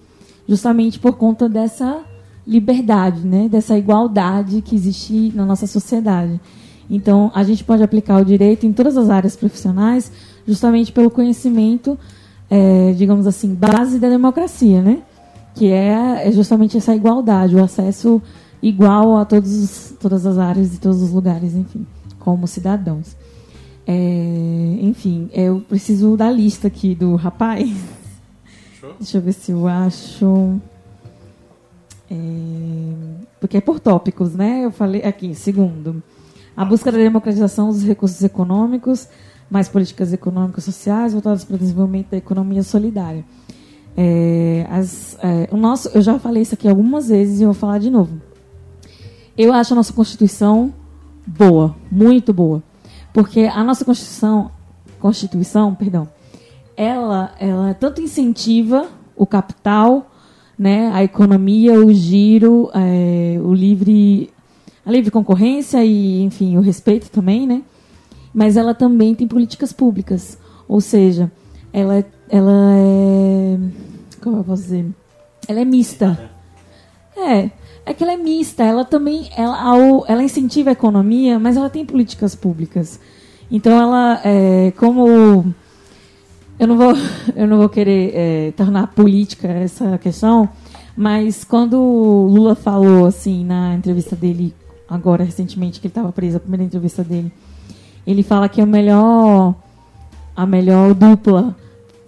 justamente por conta dessa liberdade, né, dessa igualdade que existe na nossa sociedade. Então, a gente pode aplicar o direito em todas as áreas profissionais, justamente pelo conhecimento, é, digamos assim, base da democracia, né? Que é, é justamente essa igualdade, o acesso igual a todos, os- todas as áreas e todos os lugares, enfim, como cidadãos. É, enfim, eu preciso da lista aqui do rapaz. Deixa eu ver se eu acho. É, porque é por tópicos, né? Eu falei aqui, segundo. A busca da democratização dos recursos econômicos, mais políticas econômicas e sociais voltadas para o desenvolvimento da economia solidária. É, as- é, o nosso, eu já falei isso aqui algumas vezes e vou falar de novo. Eu acho a nossa Constituição boa, muito boa. Porque a nossa Constituição, Constituição, perdão, ela, ela tanto incentiva o capital, né, a economia, o giro, é, o livre, a livre concorrência e, enfim, o respeito também, né? Mas ela também tem políticas públicas, ou seja, ela, ela é, como eu posso dizer, ela é mista. É, é que ela é mista. Ela também, ela, ela incentiva a economia, mas ela tem políticas públicas. Então ela, é, como eu não vou, eu não vou querer é, tornar política essa questão, mas quando Lula falou assim na entrevista dele agora recentemente que ele estava preso, a primeira entrevista dele, ele fala que é o melhor, a melhor dupla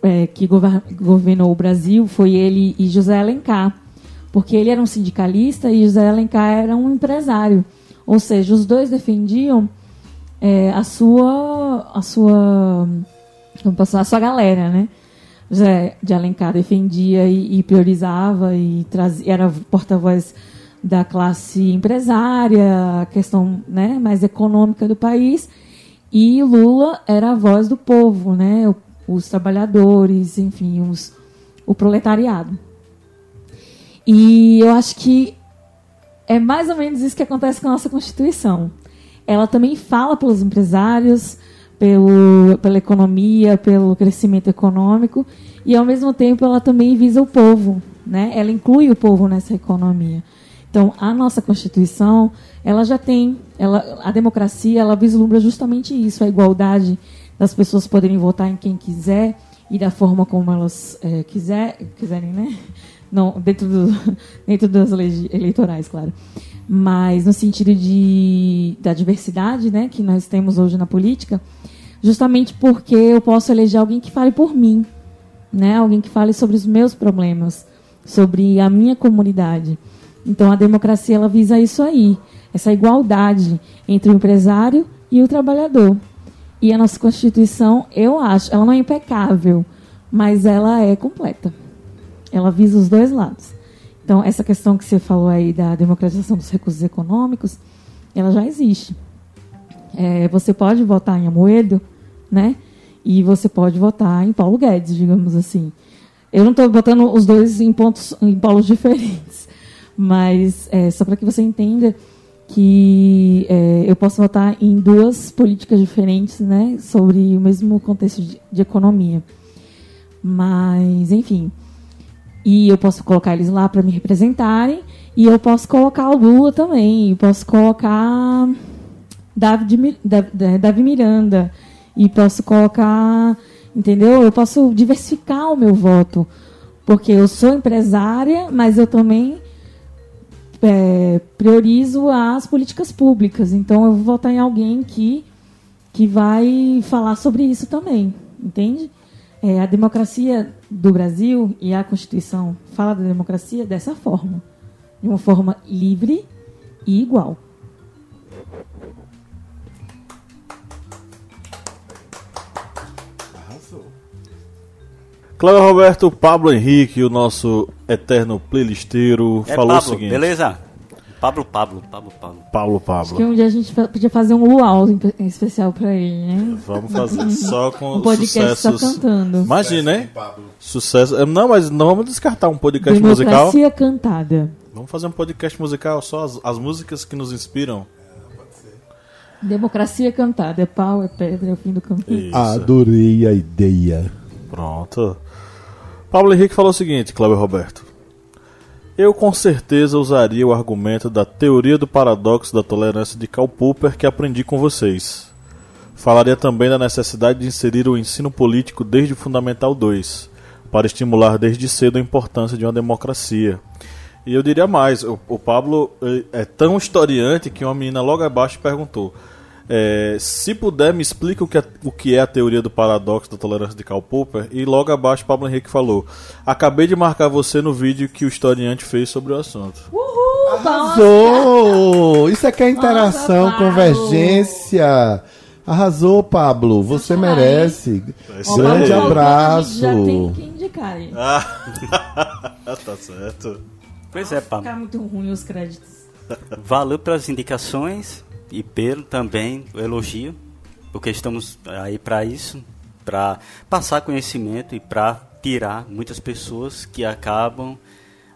é, que gover- governou o Brasil foi ele e José Alencar, porque ele era um sindicalista e José Alencar era um empresário, ou seja, os dois defendiam é, a sua, a sua como posso a sua galera, né? José de Alencar defendia e, e priorizava e trazia, era porta-voz da classe empresária, a questão né, mais econômica do país, e Lula era a voz do povo, né? Os trabalhadores, enfim, os, o proletariado. E eu acho que é mais ou menos isso que acontece com a nossa Constituição. Ela também fala pelos empresários, pelo, pela economia, pelo crescimento econômico, e ao mesmo tempo ela também visa o povo, né? Ela inclui o povo nessa economia. Então, a nossa Constituição, ela já tem, ela, a democracia, ela vislumbra justamente isso, a igualdade das pessoas poderem votar em quem quiser e da forma como elas eh, quiser, quiserem, né? Não, dentro, do, dentro das leis eleitorais, claro. Mas no sentido de, da diversidade né, que nós temos hoje na política, justamente porque eu posso eleger alguém que fale por mim, né? alguém que fale sobre os meus problemas, sobre a minha comunidade. Então a democracia ela visa isso aí, essa igualdade entre o empresário e o trabalhador. E a nossa Constituição, eu acho, ela não é impecável, mas ela é completa. Ela visa os dois lados. Então, essa questão que você falou aí da democratização dos recursos econômicos, ela já existe. É, você pode votar em Amoedo, né? E você pode votar em Paulo Guedes, digamos assim. Eu não estou botando os dois em pontos, em polos diferentes, mas é, só para que você entenda que é, eu posso votar em duas políticas diferentes, né, sobre o mesmo contexto de, de economia. Mas, enfim, e eu posso colocar eles lá para me representarem, e eu posso colocar o Lula também, eu posso colocar David, Davi Miranda, e posso colocar, entendeu? Eu posso diversificar o meu voto, porque eu sou empresária, mas eu também é, priorizo as políticas públicas. Então eu vou votar em alguém que, que vai falar sobre isso também, entende? É, a democracia do Brasil e a Constituição fala da democracia dessa forma, de uma forma livre e igual. Cláudio Roberto, Pablo Henrique, o nosso eterno playlisteiro, é falou Pablo, o seguinte. Beleza? Pablo, Pablo, Pablo, Pablo. Pablo, Pablo. Acho que um dia a gente podia fazer um luau em especial pra ele, né? Vamos fazer só com um podcast sucessos. só cantando. Imagina, hein? Sucesso. É, Não, mas não vamos descartar um podcast musical. Democracia cantada. Vamos fazer um podcast musical só as, as músicas que nos inspiram. Democracia cantada. É pau, é pedra, é o fim do caminho. Isso. Adorei a ideia. Pronto. Pablo Henrique falou o seguinte, Cláudio Roberto. Eu com certeza usaria o argumento da teoria do paradoxo da tolerância de Karl Popper que aprendi com vocês. Falaria também da necessidade de inserir o ensino político desde o Fundamental 2, para estimular desde cedo a importância de uma democracia. E eu diria mais, o, o Pablo eh, é tão historiante que uma menina logo abaixo perguntou: é, se puder, me explica o que, é, o que é a teoria do paradoxo da tolerância de Karl Popper. E logo abaixo, Pablo Henrique falou: Acabei de marcar você no vídeo que o historiante fez sobre o assunto. Uhul! Arrasou! Isso aqui é interação, Nossa, convergência. Arrasou, Pablo. Você Deixa merece. É Grande abraço. Já tem que indicar aí. Ah, tá certo. Pois é, Ficar Pablo. muito ruim os créditos. Valeu pelas indicações e pelo também o elogio, porque estamos aí para isso, para passar conhecimento e para tirar muitas pessoas que acabam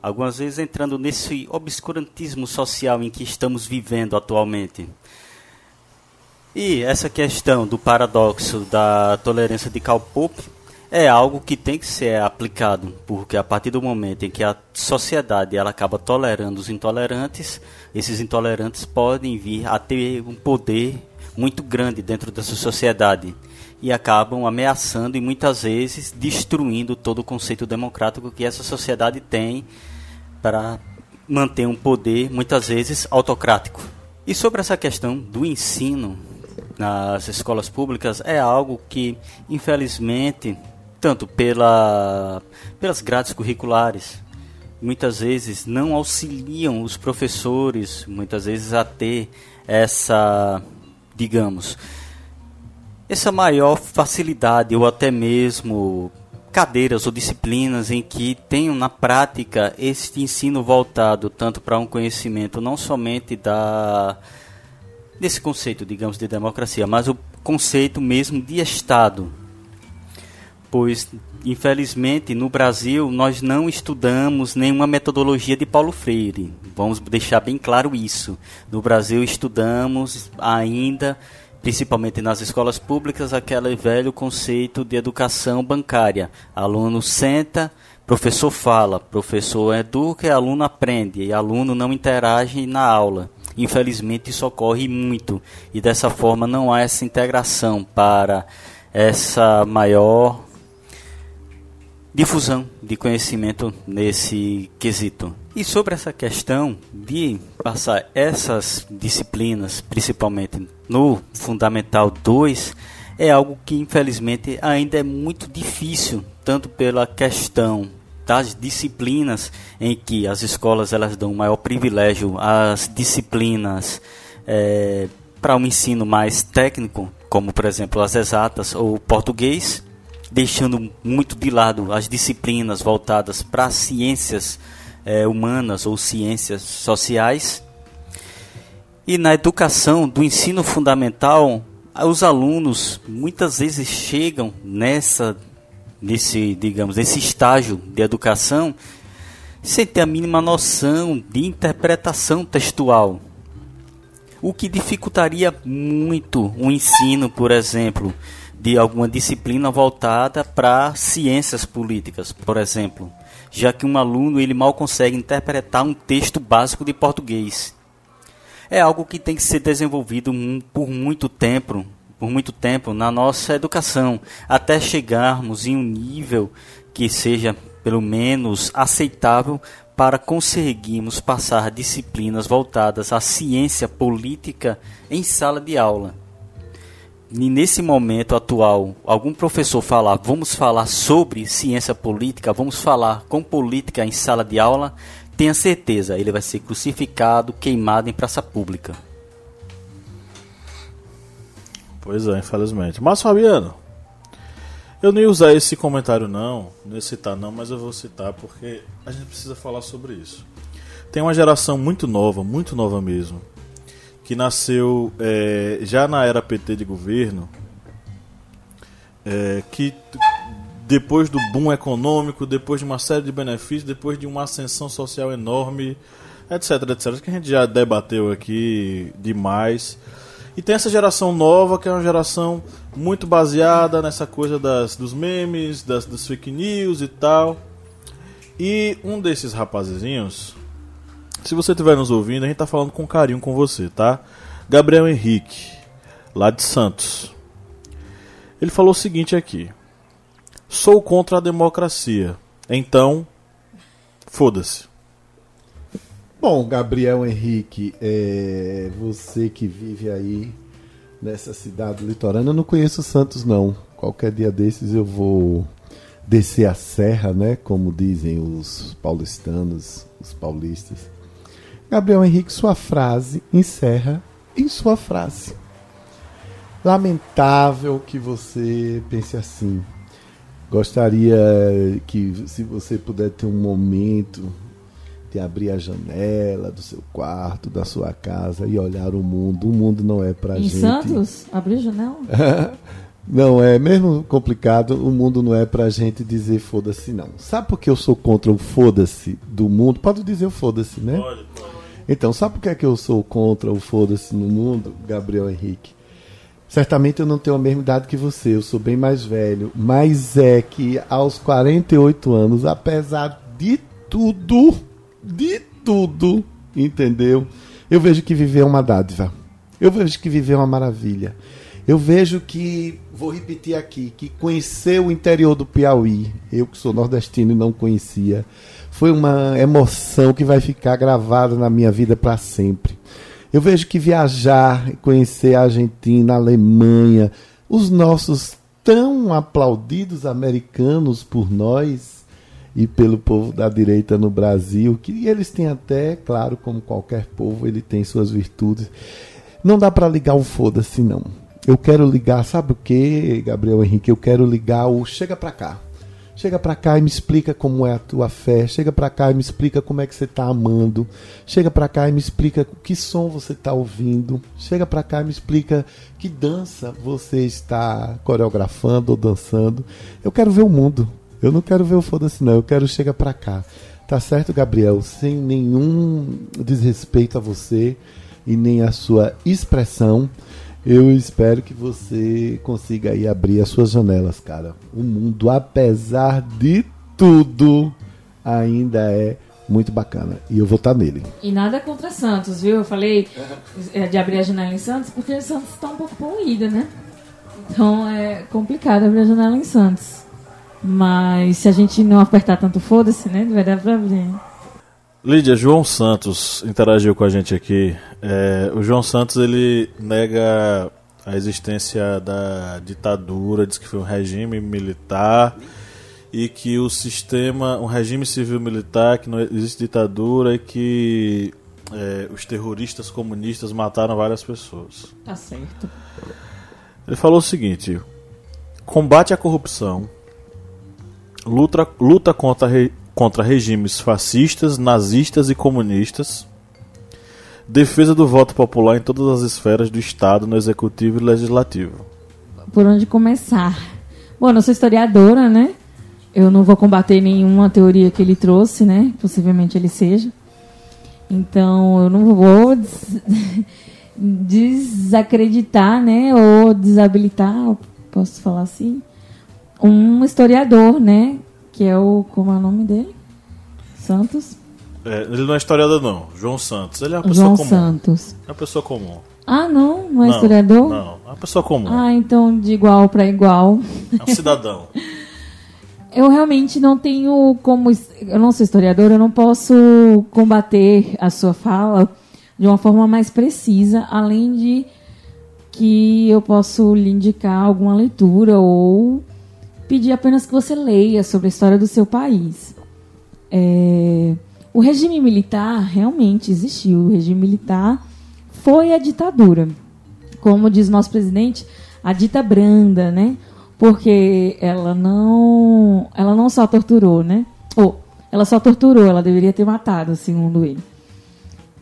algumas vezes entrando nesse obscurantismo social em que estamos vivendo atualmente. E essa questão do paradoxo da tolerância de Karl Popper é algo que tem que ser aplicado, porque a partir do momento em que a sociedade ela acaba tolerando os intolerantes, esses intolerantes podem vir a ter um poder muito grande dentro dessa sociedade e acabam ameaçando e muitas vezes destruindo todo o conceito democrático que essa sociedade tem para manter um poder muitas vezes autocrático. E sobre essa questão do ensino nas escolas públicas é algo que, infelizmente, tanto pela, pelas grades curriculares, muitas vezes não auxiliam os professores, muitas vezes a ter essa, digamos, essa maior facilidade ou até mesmo cadeiras ou disciplinas em que tenham na prática este ensino voltado tanto para um conhecimento não somente da desse conceito, digamos, de democracia, mas o conceito mesmo de Estado. Pois, infelizmente, no Brasil nós não estudamos nenhuma metodologia de Paulo Freire. Vamos deixar bem claro isso. No Brasil estudamos ainda, principalmente nas escolas públicas, aquele velho conceito de educação bancária. Aluno senta, professor fala, professor educa e aluno aprende, e aluno não interage na aula. Infelizmente isso ocorre muito e dessa forma não há essa integração para essa maior difusão de conhecimento nesse quesito. E sobre essa questão de passar essas disciplinas, principalmente no Fundamental 2, é algo que infelizmente ainda é muito difícil, tanto pela questão das disciplinas em que as escolas elas dão maior privilégio às disciplinas é, para um ensino mais técnico, como por exemplo as exatas ou português, deixando muito de lado as disciplinas voltadas para ciências é, humanas ou ciências sociais. E na educação do ensino fundamental, os alunos muitas vezes chegam nessa nesse, digamos, nesse estágio de educação sem ter a mínima noção de interpretação textual. O que dificultaria muito o ensino, por exemplo, de alguma disciplina voltada para ciências políticas, por exemplo, já que um aluno ele mal consegue interpretar um texto básico de português. É algo que tem que ser desenvolvido por muito tempo, por muito tempo na nossa educação, até chegarmos em um nível que seja pelo menos aceitável para conseguirmos passar disciplinas voltadas à ciência política em sala de aula. E nesse momento atual, algum professor falar, vamos falar sobre ciência política, vamos falar com política em sala de aula, tenha certeza, ele vai ser crucificado, queimado em praça pública. Pois é, infelizmente. Mas Fabiano, eu ia usar esse comentário não, ia citar não, mas eu vou citar porque a gente precisa falar sobre isso. Tem uma geração muito nova, muito nova mesmo, que nasceu é, já na era PT de governo, é, que depois do boom econômico, depois de uma série de benefícios, depois de uma ascensão social enorme, etc, etc, que a gente já debateu aqui demais. E tem essa geração nova, que é uma geração muito baseada nessa coisa das, dos memes, das, das fake news e tal. E um desses rapazezinhos, se você estiver nos ouvindo, a gente tá falando com carinho com você, tá? Gabriel Henrique, lá de Santos. Ele falou o seguinte aqui: Sou contra a democracia. Então, foda-se. Bom, Gabriel Henrique, é, você que vive aí nessa cidade litorânea, eu não conheço Santos não. Qualquer dia desses eu vou descer a serra, né, como dizem os paulistanos, os paulistas. Gabriel Henrique, sua frase encerra em sua frase. Lamentável que você pense assim. Gostaria que se você puder ter um momento de abrir a janela do seu quarto, da sua casa e olhar o mundo. O mundo não é pra em gente. Em Santos? Abrir a janela? não, é mesmo complicado. O mundo não é pra gente dizer foda-se, não. Sabe por que eu sou contra o foda-se do mundo? Pode dizer o foda-se, né? Pode, pode. Então, sabe por que, é que eu sou contra o foda-se no mundo, Gabriel Henrique? Certamente eu não tenho a mesma idade que você, eu sou bem mais velho, mas é que aos 48 anos, apesar de tudo, de tudo, entendeu? Eu vejo que viver é uma dádiva. Eu vejo que viver é uma maravilha. Eu vejo que, vou repetir aqui, que conhecer o interior do Piauí, eu que sou nordestino e não conhecia, foi uma emoção que vai ficar gravada na minha vida para sempre. Eu vejo que viajar, conhecer a Argentina, a Alemanha, os nossos tão aplaudidos americanos por nós, e pelo povo da direita no Brasil, que eles têm até, claro, como qualquer povo, ele tem suas virtudes. Não dá para ligar o foda-se, não. Eu quero ligar, sabe o que, Gabriel Henrique? Eu quero ligar o chega para cá. Chega para cá e me explica como é a tua fé. Chega para cá e me explica como é que você tá amando. Chega para cá e me explica que som você tá ouvindo. Chega para cá e me explica que dança você está coreografando ou dançando. Eu quero ver o mundo. Eu não quero ver o foda-se, não. Eu quero chega pra cá. Tá certo, Gabriel? Sem nenhum desrespeito a você e nem a sua expressão. Eu espero que você consiga aí abrir as suas janelas, cara. O mundo, apesar de tudo, ainda é muito bacana. E eu vou estar tá nele. E nada contra Santos, viu? Eu falei é, de abrir a janela em Santos porque Santos está um pouco poluída, né? Então é complicado abrir a janela em Santos. Mas se a gente não apertar tanto foda-se, né? Vai dar pra ver. Lídia, João Santos interagiu com a gente aqui. É, o João Santos ele nega a existência da ditadura, diz que foi um regime militar e que o sistema, um regime civil militar, que não existe ditadura e que é, os terroristas comunistas mataram várias pessoas. Tá certo. Ele falou o seguinte: combate à corrupção luta, luta contra, contra regimes fascistas, nazistas e comunistas. Defesa do voto popular em todas as esferas do Estado, no executivo e legislativo. Por onde começar? Bom, não sou historiadora, né? Eu não vou combater nenhuma teoria que ele trouxe, né? Possivelmente ele seja. Então, eu não vou des- desacreditar, né? Ou desabilitar, posso falar assim, um historiador, né? Que é o. Como é o nome dele? Santos? É, ele não é historiador, não. João Santos. Ele é uma pessoa João comum. Santos. É uma pessoa comum. Ah, não? Não é historiador? Não, é uma pessoa comum. Ah, então de igual para igual. É um cidadão. Eu realmente não tenho como. Eu não sou historiadora, eu não posso combater a sua fala de uma forma mais precisa, além de que eu posso lhe indicar alguma leitura ou pedir apenas que você leia sobre a história do seu país. É, o regime militar realmente existiu. O regime militar foi a ditadura. Como diz nosso presidente, a dita branda, né? Porque ela não, ela não só torturou, né? Ou ela só torturou, ela deveria ter matado, segundo ele.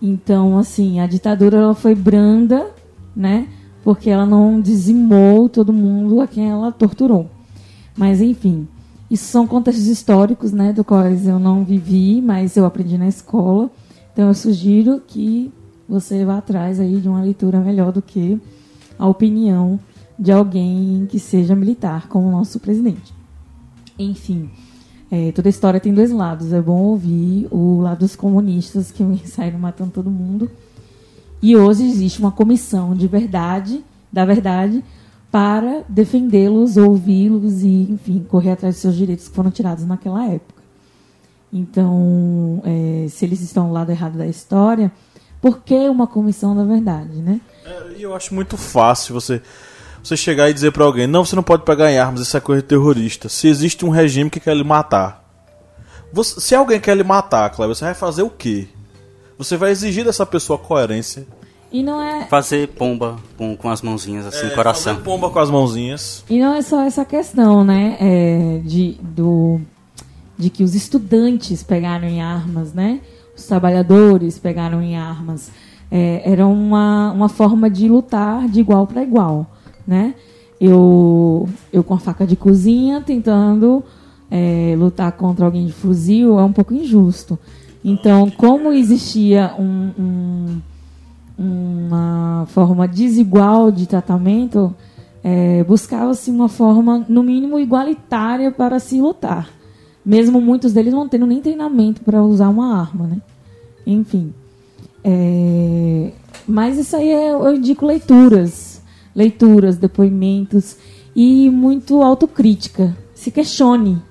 Então, assim, a ditadura ela foi branda, né? Porque ela não dizimou todo mundo a quem ela torturou. Mas, enfim, isso são contextos históricos, né? Do quais eu não vivi, mas eu aprendi na escola. Então, eu sugiro que você vá atrás aí de uma leitura melhor do que a opinião de alguém que seja militar, como o nosso presidente. Enfim, é, toda história tem dois lados. É bom ouvir o lado dos comunistas que saíram matando todo mundo. E hoje existe uma comissão de verdade, da verdade, para defendê-los, ouvi-los e, enfim, correr atrás dos seus direitos que foram tirados naquela época. Então, é, se eles estão do lado errado da história, por que uma comissão da verdade, né? É, eu acho muito fácil você, você chegar e dizer pra alguém: não, você não pode pegar em armas, isso é coisa terrorista. Se existe um regime que quer lhe matar. Você- se alguém quer lhe matar, Cleber, você vai fazer o quê? Você vai exigir dessa pessoa coerência. E não é, Fazer pomba com, com as mãozinhas assim, É, coração. fazer pomba com as mãozinhas. E não é só essa questão, né? é, de, do, de que os estudantes pegaram em armas, né? Os trabalhadores pegaram em armas. É, era uma, uma forma de lutar de igual para igual, né? Eu, eu com a faca de cozinha tentando é, lutar contra alguém de fuzil é um pouco injusto. Então, como existia um- um uma forma desigual de tratamento, é, buscava-se uma forma, no mínimo, igualitária para se lutar. Mesmo muitos deles não tendo nem treinamento para usar uma arma, né? Enfim. É, mas isso aí é, eu indico leituras. Leituras, depoimentos e muito autocrítica. Se questione.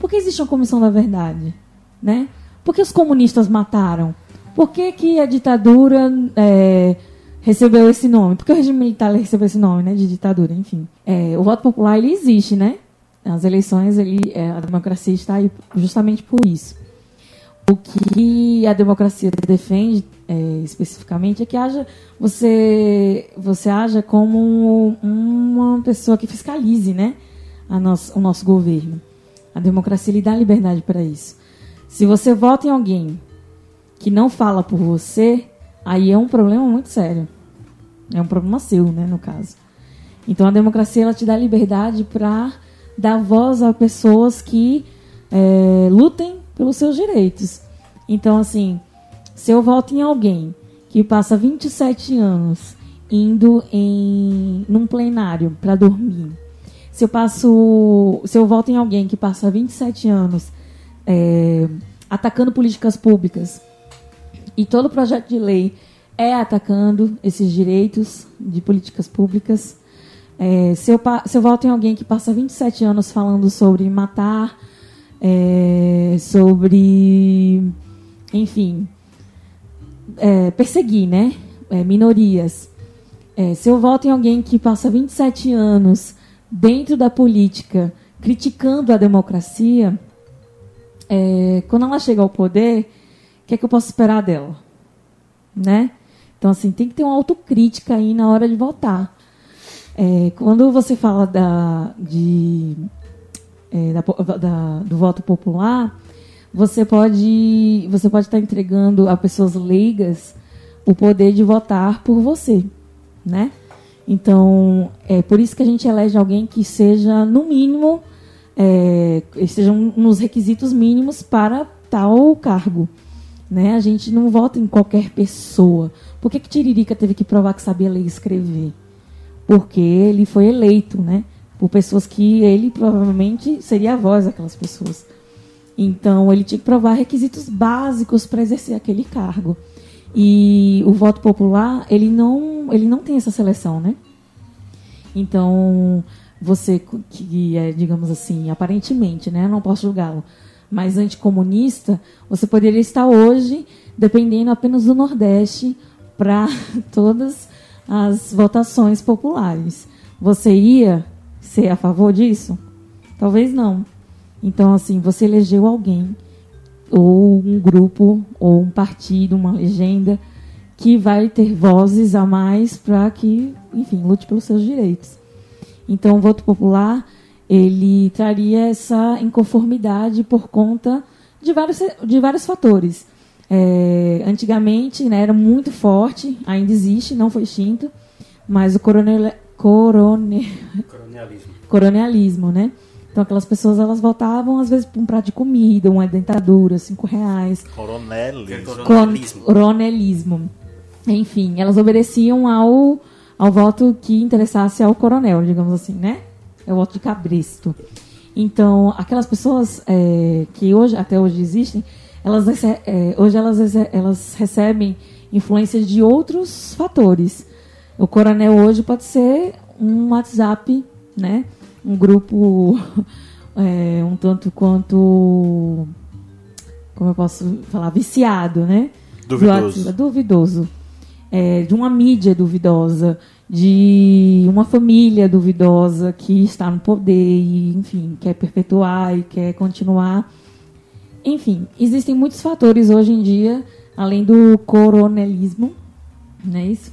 Por que existe uma comissão da verdade? Né? Por que os comunistas mataram? Por que, que a ditadura é, recebeu esse nome? Por que o regime militar recebeu esse nome, né? De ditadura, enfim. É, o voto popular, ele existe, né? As eleições, ele, é, a democracia está aí justamente por isso. O que a democracia defende é, especificamente é que haja você você haja como uma pessoa que fiscalize, né, a o nosso governo. A democracia lhe dá liberdade para isso. Se você vota em alguém que não fala por você, aí é um problema muito sério. É um problema seu, né, no caso. Então a democracia ela te dá liberdade para dar voz a pessoas que é, lutem pelos seus direitos. Então, assim, se eu voto em alguém que passa 27 anos indo em num plenário para dormir, se eu passo, se eu voto em alguém que passa 27 anos é, atacando políticas públicas e todo projeto de lei é atacando esses direitos de políticas públicas, é, se, eu, se eu voto em alguém que passa 27 anos falando sobre matar, é, sobre, enfim, é, perseguir, né? É, minorias. É, se eu voto em alguém que passa 27 anos dentro da política criticando a democracia, é, quando ela chega ao poder, que é que eu posso esperar dela? Né? Então, assim, tem que ter uma autocrítica aí na hora de votar. É, quando você fala da, de, é, da da- do voto popular, você pode você pode estar entregando a pessoas leigas o poder de votar por você, né? Então, é por isso que a gente elege alguém que seja, no mínimo, é, esteja nos requisitos mínimos para tal cargo. Né? A gente não vota em qualquer pessoa. Por que, que Tiririca teve que provar que sabia ler e escrever? Porque ele foi eleito, né? Por pessoas que ele provavelmente seria a voz daquelas pessoas. Então, ele tinha que provar requisitos básicos para exercer aquele cargo. E o voto popular, ele não, ele não tem essa seleção, né? Então, você que é, digamos assim, aparentemente, né, não posso julgá-lo, mas anticomunista, você poderia estar hoje dependendo apenas do Nordeste para todas as votações populares. Você ia ser a favor disso? Talvez não. Então, assim, você elegeu alguém ou um grupo, ou um partido, uma legenda, que vai ter vozes a mais para que, enfim, lute pelos seus direitos. Então, o voto popular ele traria essa inconformidade por conta de vários, de vários fatores. É, antigamente né, era muito forte, ainda existe, não foi extinto, mas o coronel, corone, Colonialismo. coronelismo, né? Então aquelas pessoas elas votavam às vezes por um prato de comida, uma dentadura, cinco reais. Coronelis. Coronelismo. Coronelismo. Enfim, elas obedeciam ao, ao voto que interessasse ao coronel, digamos assim, né? É o voto de cabresto. Então, aquelas pessoas é, que hoje, até hoje existem, elas, é, hoje elas, elas recebem influências de outros fatores. O coronel hoje pode ser um WhatsApp, né? Um grupo é, um tanto quanto como eu posso falar, viciado, né? Duvidoso. Do duvidoso. É, de uma mídia duvidosa, de uma família duvidosa que está no poder e, enfim, quer perpetuar e quer continuar. Enfim, existem muitos fatores hoje em dia, além do coronelismo, não é isso?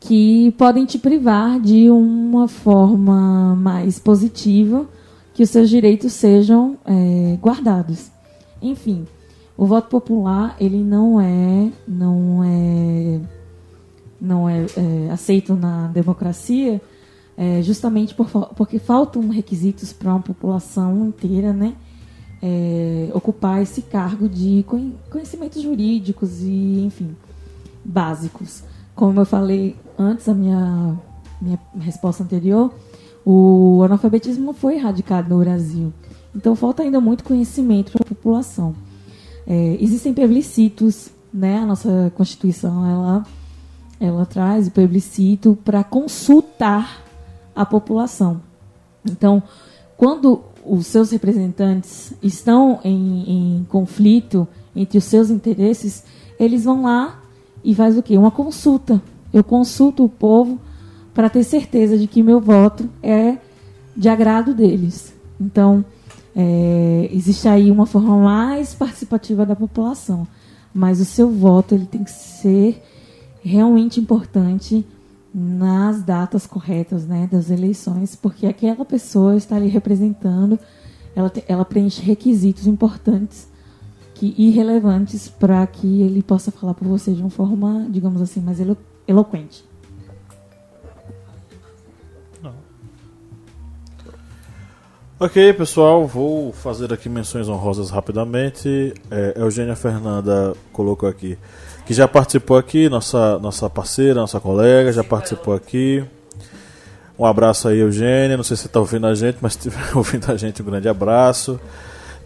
Que podem te privar de uma forma mais positiva que os seus direitos sejam é, guardados. Enfim, o voto popular ele não é não é não é, é, aceito na democracia é, justamente por, porque faltam requisitos para uma população inteira, né? é, ocupar esse cargo de conhe- conhecimentos jurídicos e, enfim, básicos. Como eu falei antes, a minha, minha resposta anterior, o analfabetismo não foi erradicado no Brasil. Então, falta ainda muito conhecimento para a população. É, existem plebiscitos, né? A nossa Constituição, ela, ela traz o plebiscito para consultar a população. Então, quando os seus representantes estão em, em conflito entre os seus interesses, eles vão lá e faz o quê? Uma consulta. Eu consulto o povo para ter certeza de que meu voto é de agrado deles. Então, é, existe aí uma forma mais participativa da população, mas o seu voto ele tem que ser realmente importante nas datas corretas né, das eleições, porque aquela pessoa está ali representando, ela, ela preenche requisitos importantes que, e relevantes para que ele possa falar por você de uma forma, digamos assim, mais elo, eloquente. Ok, pessoal, vou fazer aqui menções honrosas rapidamente. É, Eugênia Fernanda colocou aqui que já participou aqui, nossa, nossa parceira, nossa colega, já participou aqui. Um abraço aí, Eugênia. Não sei se você está ouvindo a gente, mas estiver ouvindo a gente, um grande abraço.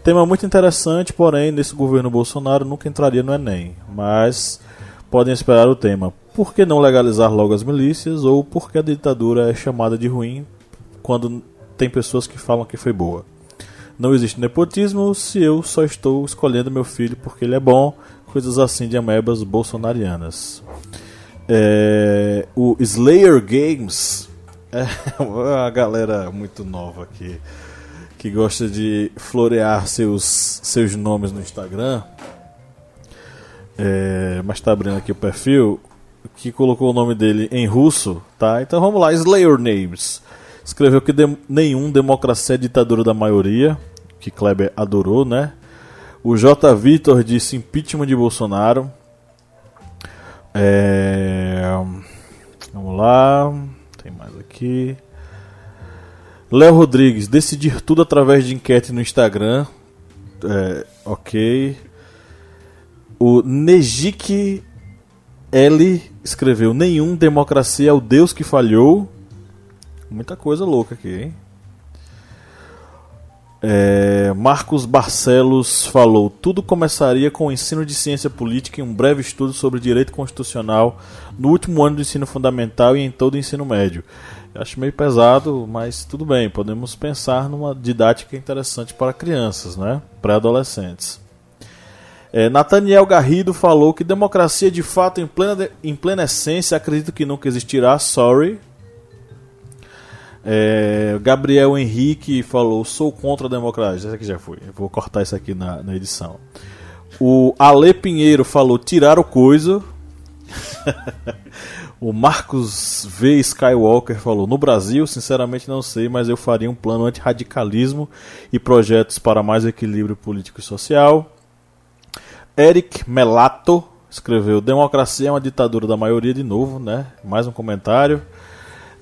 Tema muito interessante, porém, nesse governo Bolsonaro nunca entraria no Enem. Mas podem esperar o tema. Por que não legalizar logo as milícias? Ou por que a ditadura é chamada de ruim quando tem pessoas que falam que foi boa? Não existe nepotismo se eu só estou escolhendo meu filho porque ele é bom. Coisas assim de amebas bolsonarianas. É, o Slayer Games é uma galera muito nova aqui que gosta de florear seus, seus nomes no Instagram. É, mas tá abrindo aqui o perfil que colocou o nome dele em russo, tá? Então vamos lá, Slayer Names. Escreveu que dem- nenhum democracia é ditadura da maioria, que Kleber adorou, né? O J. Vitor disse impeachment de Bolsonaro. É... Vamos lá. Tem mais aqui. Léo Rodrigues, decidir tudo através de enquete no Instagram. É, ok. O Nejik L escreveu: Nenhum democracia é o Deus que falhou. Muita coisa louca aqui, hein? É, Marcos Barcelos falou: tudo começaria com o ensino de ciência política e um breve estudo sobre direito constitucional no último ano do ensino fundamental e em todo o ensino médio. Acho meio pesado, mas tudo bem, podemos pensar numa didática interessante para crianças, né? Pré-adolescentes. É, Nathaniel Garrido falou que democracia de fato em plena, em plena essência acredito que nunca existirá. Sorry. É, Gabriel Henrique falou: sou contra a democracia. Esse aqui já foi. Eu vou cortar isso aqui na, na edição. O Ale Pinheiro falou: tirar o coisa. o Marcos V. Skywalker falou: No Brasil, sinceramente não sei, mas eu faria um plano anti-radicalismo e projetos para mais equilíbrio político e social. Eric Melato escreveu: Democracia é uma ditadura da maioria, de novo, né? Mais um comentário.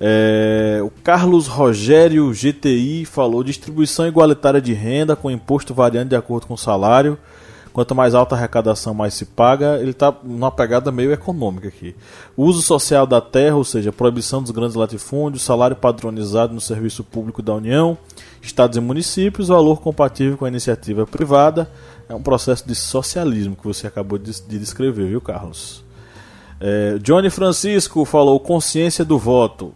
É, o Carlos Rogério GTI falou: distribuição igualitária de renda com imposto variando de acordo com o salário. Quanto mais alta a arrecadação, mais se paga. Ele está numa pegada meio econômica aqui. Uso social da terra, ou seja, proibição dos grandes latifúndios, salário padronizado no serviço público da União, estados e municípios, valor compatível com a iniciativa privada. É um processo de socialismo que você acabou de, de descrever, viu, Carlos? É, Johnny Francisco falou consciência do voto.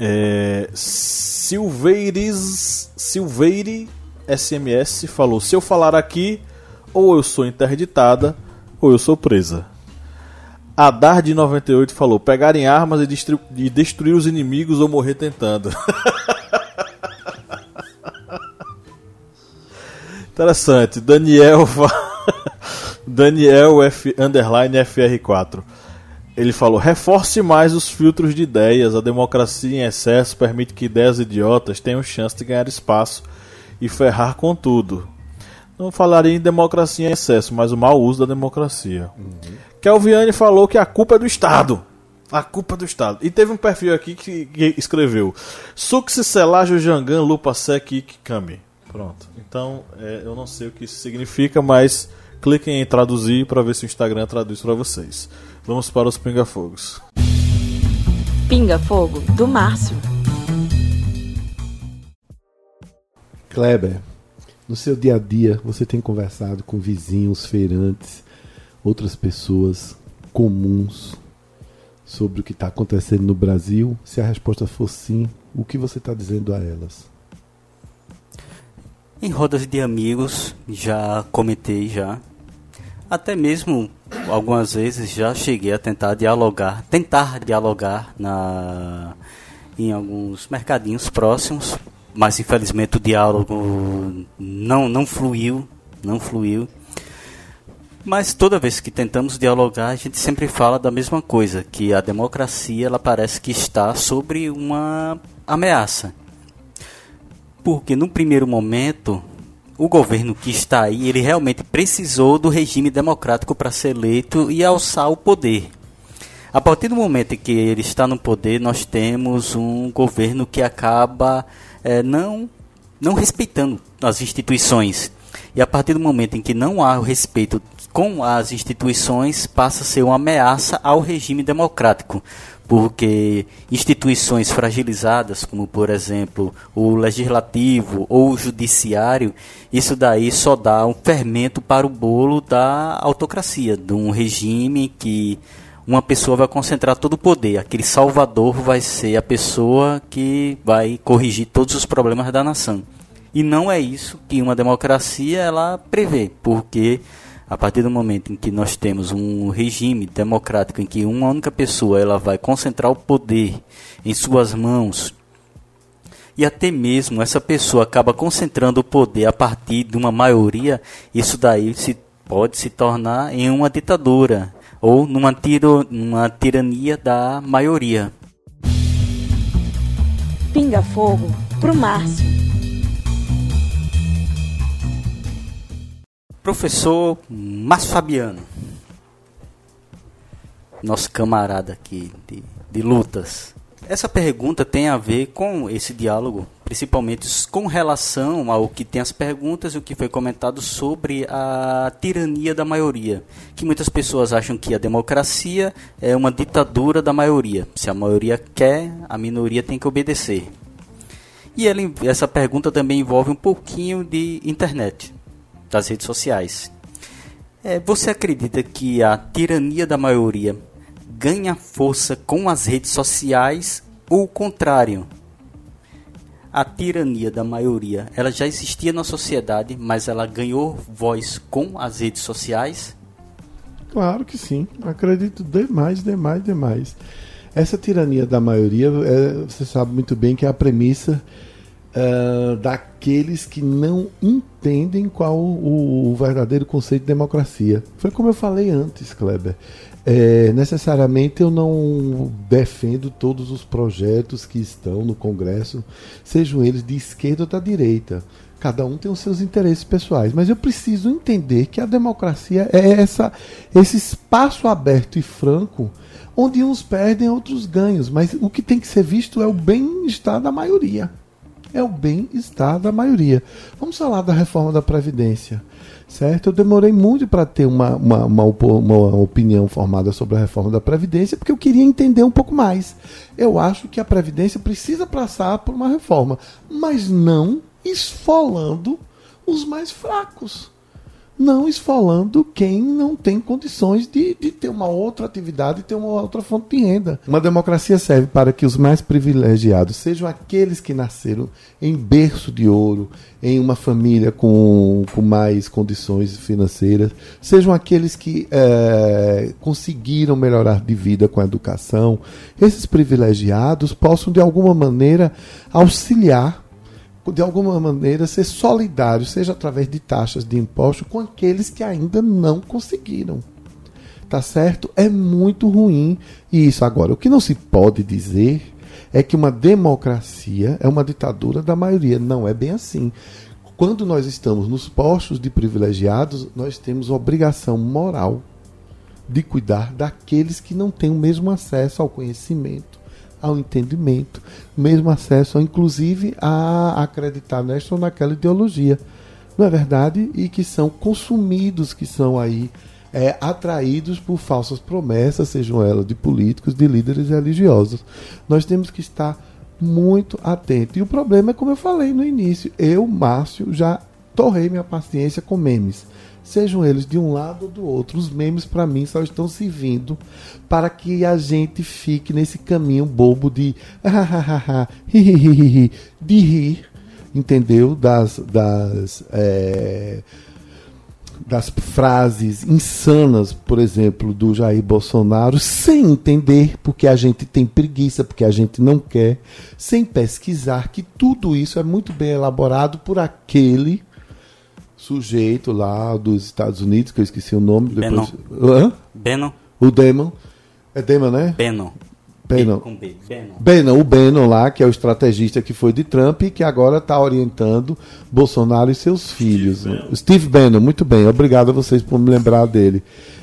É, Silveires, Silveire SMS falou: Se eu falar aqui, ou eu sou interditada, ou eu sou presa. Adar de 98 falou: Pegarem armas e, e destruir os inimigos ou morrer tentando. Interessante. Daniel Daniel F underline FR4. Ele falou: reforce mais os filtros de ideias. A democracia em excesso permite que ideias idiotas tenham chance de ganhar espaço e ferrar com tudo. Não falaria em democracia em excesso, mas o mau uso da democracia. Uhum. Kelviane falou que a culpa é do Estado. A culpa é do Estado. E teve um perfil aqui que, que escreveu: Suxi Selajo Jangan Lupa Sek Kami. Pronto. Então, é, eu não sei o que isso significa, mas cliquem em traduzir para ver se o Instagram traduz para vocês. Vamos para os pinga-fogos. Pinga-fogo do Márcio. Kleber, no seu dia a dia você tem conversado com vizinhos, feirantes, outras pessoas comuns sobre o que está acontecendo no Brasil? Se a resposta for sim, o que você está dizendo a elas? Em rodas de amigos, já comentei já. Até mesmo algumas vezes já cheguei a tentar dialogar, tentar dialogar na em alguns mercadinhos próximos mas infelizmente o diálogo não, não fluiu, não fluiu. Mas toda vez que tentamos dialogar, a gente sempre fala da mesma coisa, que a democracia ela parece que está sobre uma ameaça. Porque no primeiro momento, o governo que está aí, ele realmente precisou do regime democrático para ser eleito e alçar o poder. A partir do momento em que ele está no poder, nós temos um governo que acaba é, não, não respeitando as instituições. E a partir do momento em que não há o respeito com as instituições, passa a ser uma ameaça ao regime democrático. Porque instituições fragilizadas, como por exemplo o legislativo ou o judiciário, isso daí só dá um fermento para o bolo da autocracia, de um regime que uma pessoa vai concentrar todo o poder. Aquele salvador vai ser a pessoa que vai corrigir todos os problemas da nação. E não é isso que uma democracia ela prevê, porque a partir do momento em que nós temos um regime democrático em que uma única pessoa ela vai concentrar o poder em suas mãos e até mesmo essa pessoa acaba concentrando o poder a partir de uma maioria, isso daí se pode se tornar em uma ditadura, ou numa, tiro, tirania da maioria. Pinga fogo pro Márcio. Professor Márcio Fabiano, nosso camarada aqui de, de lutas. Essa pergunta tem a ver com esse diálogo, principalmente com relação ao que tem as perguntas e o que foi comentado sobre a tirania da maioria. Que muitas pessoas acham que a democracia é uma ditadura da maioria. Se a maioria quer, a minoria tem que obedecer. E ele, essa pergunta também envolve um pouquinho de internet, das redes sociais. É, você acredita que a tirania da maioria ganha força com as redes sociais ou o contrário? A tirania da maioria, ela já existia na sociedade, mas ela ganhou voz com as redes sociais? Claro que sim. Acredito demais, demais, demais. Essa tirania da maioria, é, você sabe muito bem que é a premissa uh, daqueles que não entendem qual o, o, verdadeiro conceito de democracia. Foi como eu falei antes, Kleber. É, necessariamente eu não defendo todos os projetos que estão no Congresso, sejam eles de esquerda ou da direita. Cada um tem os seus interesses pessoais, mas eu preciso entender que a democracia é essa, esse espaço aberto e franco onde uns perdem, outros ganham. Mas o que tem que ser visto é o bem-estar da maioria é o bem-estar da maioria. Vamos falar da reforma da Previdência. Certo? Eu demorei muito para ter uma, uma, uma, uma, opinião formada sobre a reforma da Previdência, porque eu queria entender um pouco mais. Eu acho que a Previdência precisa passar por uma reforma, mas não esfolando os mais fracos não esfolando quem não tem condições de, de ter uma outra atividade e ter uma outra fonte de renda. Uma democracia serve para que os mais privilegiados sejam aqueles que nasceram em berço de ouro, em uma família com, com mais condições financeiras, sejam aqueles que é, conseguiram melhorar de vida com a educação. Esses privilegiados possam, de alguma maneira, auxiliar de alguma maneira, ser solidário, seja através de taxas de imposto, com aqueles que ainda não conseguiram. Tá certo? É muito ruim isso. Agora, o que não se pode dizer é que uma democracia é uma ditadura da maioria. Não é bem assim. Quando nós estamos nos postos de privilegiados, nós temos obrigação moral de cuidar daqueles que não têm o mesmo acesso ao conhecimento ao entendimento, mesmo acesso, inclusive, a acreditar nesta ou naquela ideologia. Não é verdade? E que são consumidos, que são aí é, atraídos por falsas promessas, sejam elas de políticos, de líderes religiosos. Nós temos que estar muito atentos. E o problema é, como eu falei no início, eu, Márcio, já torrei minha paciência com memes sejam eles de um lado ou do outro. Os memes, para mim, só estão servindo para que a gente fique nesse caminho bobo de de rir, entendeu? Das, das, é, das frases insanas, por exemplo, do Jair Bolsonaro, sem entender, porque a gente tem preguiça, porque a gente não quer, sem pesquisar que tudo isso é muito bem elaborado por aquele sujeito lá dos Estados Unidos, que eu esqueci o nome. Depois... Bannon. Bannon. O Demon. É Demon, né? Bannon. Bannon. Bannon. o Bannon lá, que é o estrategista que foi de Trump e que agora está orientando Bolsonaro e seus filhos. Steve Bannon. Steve Bannon, muito bem. Obrigado a vocês por me lembrar dele.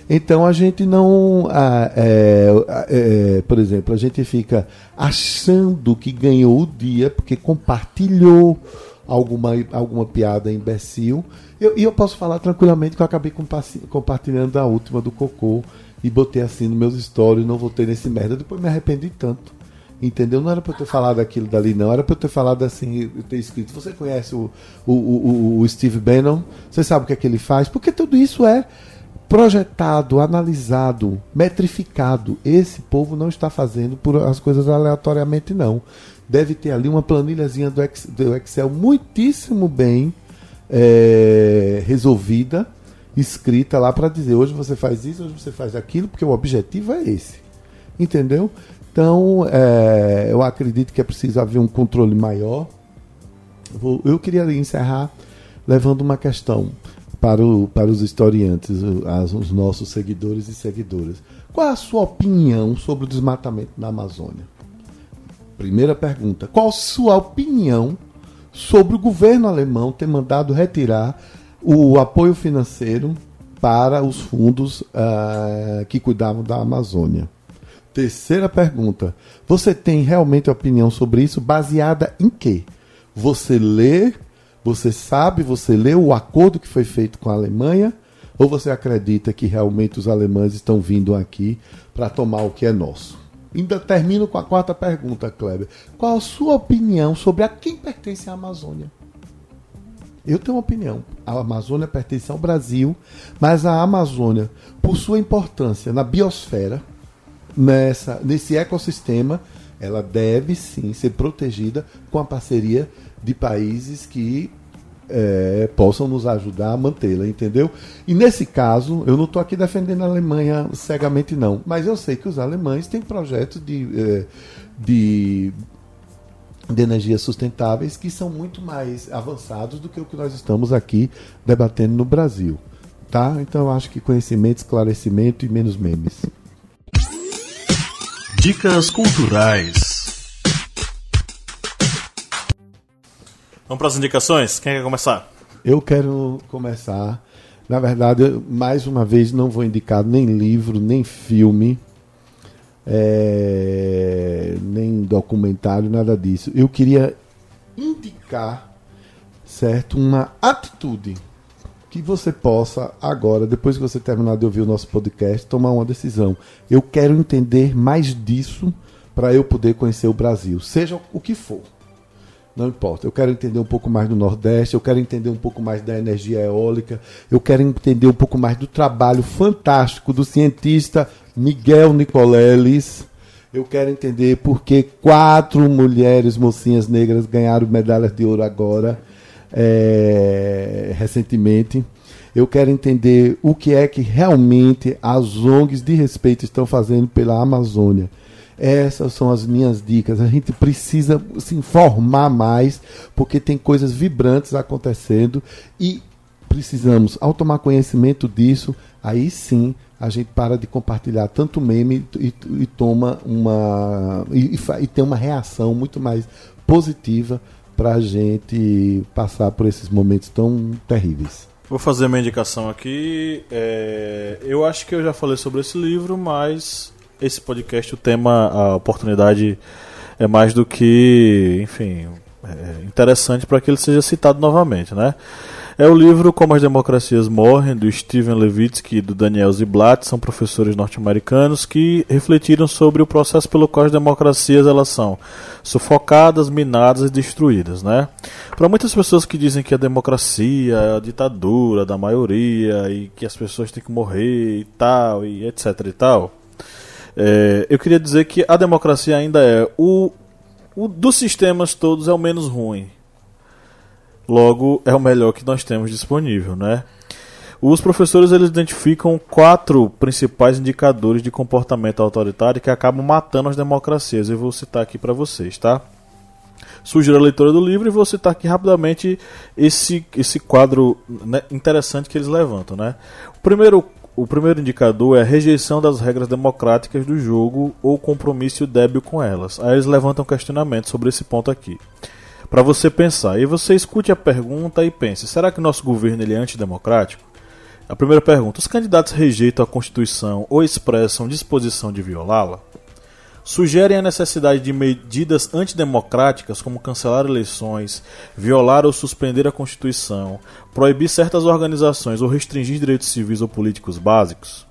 Então a gente não. Ah, é, é, por exemplo, a gente fica achando que ganhou o dia porque compartilhou alguma, alguma piada imbecil. E eu posso falar tranquilamente que eu acabei compartilhando a última do Cocô e botei assim nos meus stories, não voltei nesse merda. Depois me arrependi tanto. Entendeu? Não era para eu ter falado aquilo dali, não. Era para eu ter falado assim, eu ter escrito. Você conhece o, o, o, o Steve Bannon? Você sabe o que é que ele faz? Porque tudo isso é projetado, analisado, metrificado. Esse povo não está fazendo por as coisas aleatoriamente, não deve ter ali uma planilhazinha do Excel muitíssimo bem é, resolvida, escrita lá para dizer hoje você faz isso, hoje você faz aquilo, porque o objetivo é esse. Entendeu? Então, é, eu acredito que é preciso haver um controle maior. Eu queria encerrar levando uma questão para, o, para os historiantes, os nossos seguidores e seguidoras. Qual a sua opinião sobre o desmatamento na Amazônia? Primeira pergunta: qual sua opinião sobre o governo alemão ter mandado retirar o apoio financeiro para os fundos uh, que cuidavam da Amazônia. Terceira pergunta: você tem realmente opinião sobre isso baseada em quê? Você lê, você sabe, você lê o acordo que foi feito com a Alemanha? Ou você acredita que realmente os alemães estão vindo aqui para tomar o que é nosso? Ainda termino com a quarta pergunta, Kleber. Qual a sua opinião sobre a quem pertence a Amazônia? Eu tenho uma opinião. A Amazônia pertence ao Brasil, mas a Amazônia, por sua importância na biosfera, nessa, nesse ecossistema, ela deve sim ser protegida com a parceria de países que é, possam nos ajudar a mantê-la, entendeu? E nesse caso, eu não estou aqui defendendo a Alemanha cegamente, não, mas eu sei que os alemães têm projetos de, é, de, de energias sustentáveis que são muito mais avançados do que o que nós estamos aqui debatendo no Brasil. Tá? Então eu acho que conhecimento, esclarecimento e menos memes. Dicas culturais. Vamos para as indicações? Quem quer começar? Eu quero começar. Na verdade, mais uma vez, não vou indicar nem livro, nem filme, é, nem documentário, nada disso. Eu queria indicar, certo, uma atitude que você possa agora, depois que você terminar de ouvir o nosso podcast, tomar uma decisão. Eu quero entender mais disso para eu poder conhecer o Brasil, seja o que for. Não importa. Eu quero entender um pouco mais do Nordeste, eu quero entender um pouco mais da energia eólica, eu quero entender um pouco mais do trabalho fantástico do cientista Miguel Nicoleles. Eu quero entender por que quatro mulheres mocinhas negras ganharam medalhas de ouro agora, é, recentemente. Eu quero entender o que é que realmente as ONGs de respeito estão fazendo pela Amazônia. Essas são as minhas dicas. A gente precisa se informar mais, porque tem coisas vibrantes acontecendo e precisamos, ao tomar conhecimento disso, aí sim a gente para de compartilhar tanto meme e, e toma uma. E, e, tem uma reação muito mais positiva para a gente passar por esses momentos tão terríveis. Vou fazer minha indicação aqui. É, eu acho que eu já falei sobre esse livro, mas esse podcast, o tema, a oportunidade é mais do que, enfim, é interessante para que ele seja citado novamente, né? É o livro Como as Democracias Morrem, do Steven Levitsky e do Daniel Ziblatt, são professores norte-americanos que refletiram sobre o processo pelo qual as democracias elas são sufocadas, minadas e destruídas, né? Para muitas pessoas que dizem que a democracia é a ditadura da maioria e que as pessoas têm que morrer e tal, e etc e tal, é, eu queria dizer que a democracia ainda é o, o dos sistemas todos é o menos ruim. Logo, é o melhor que nós temos disponível, né? Os professores eles identificam quatro principais indicadores de comportamento autoritário que acabam matando as democracias. Eu vou citar aqui para vocês, tá? Sugiro a leitura do livro e vou citar aqui rapidamente esse, esse quadro né, interessante que eles levantam, né? O primeiro o primeiro indicador é a rejeição das regras democráticas do jogo ou compromisso débil com elas. Aí eles levantam questionamentos sobre esse ponto aqui. Para você pensar, e você escute a pergunta e pense: será que nosso governo ele é antidemocrático? A primeira pergunta: os candidatos rejeitam a Constituição ou expressam disposição de violá-la? Sugerem a necessidade de medidas antidemocráticas como cancelar eleições, violar ou suspender a Constituição, proibir certas organizações ou restringir direitos civis ou políticos básicos,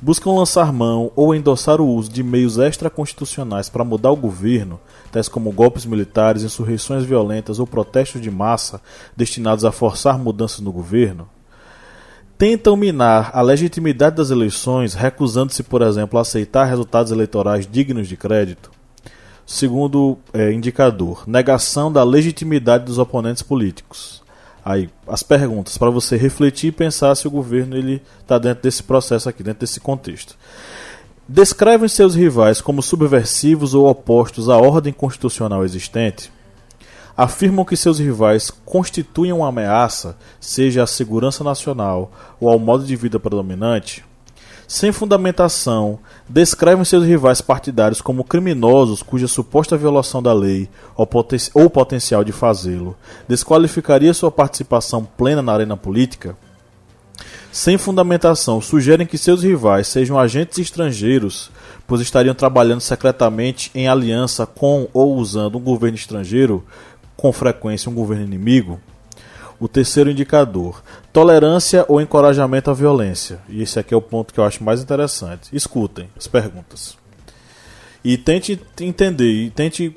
buscam lançar mão ou endossar o uso de meios extraconstitucionais para mudar o governo, tais como golpes militares, insurreições violentas ou protestos de massa destinados a forçar mudanças no governo, tentam minar a legitimidade das eleições, recusando-se, por exemplo, a aceitar resultados eleitorais dignos de crédito. Segundo é, indicador, negação da legitimidade dos oponentes políticos. Aí, as perguntas para você refletir e pensar se o governo ele está dentro desse processo aqui, dentro desse contexto. Descrevem seus rivais como subversivos ou opostos à ordem constitucional existente afirmam que seus rivais constituem uma ameaça, seja à segurança nacional ou ao modo de vida predominante, sem fundamentação, descrevem seus rivais partidários como criminosos cuja suposta violação da lei ou, poten ou potencial de fazê-lo desqualificaria sua participação plena na arena política, sem fundamentação, sugerem que seus rivais sejam agentes estrangeiros, pois estariam trabalhando secretamente em aliança com ou usando um governo estrangeiro, com frequência um governo inimigo. O terceiro indicador, tolerância ou encorajamento à violência. E esse aqui é o ponto que eu acho mais interessante. Escutem as perguntas. E tente entender e tente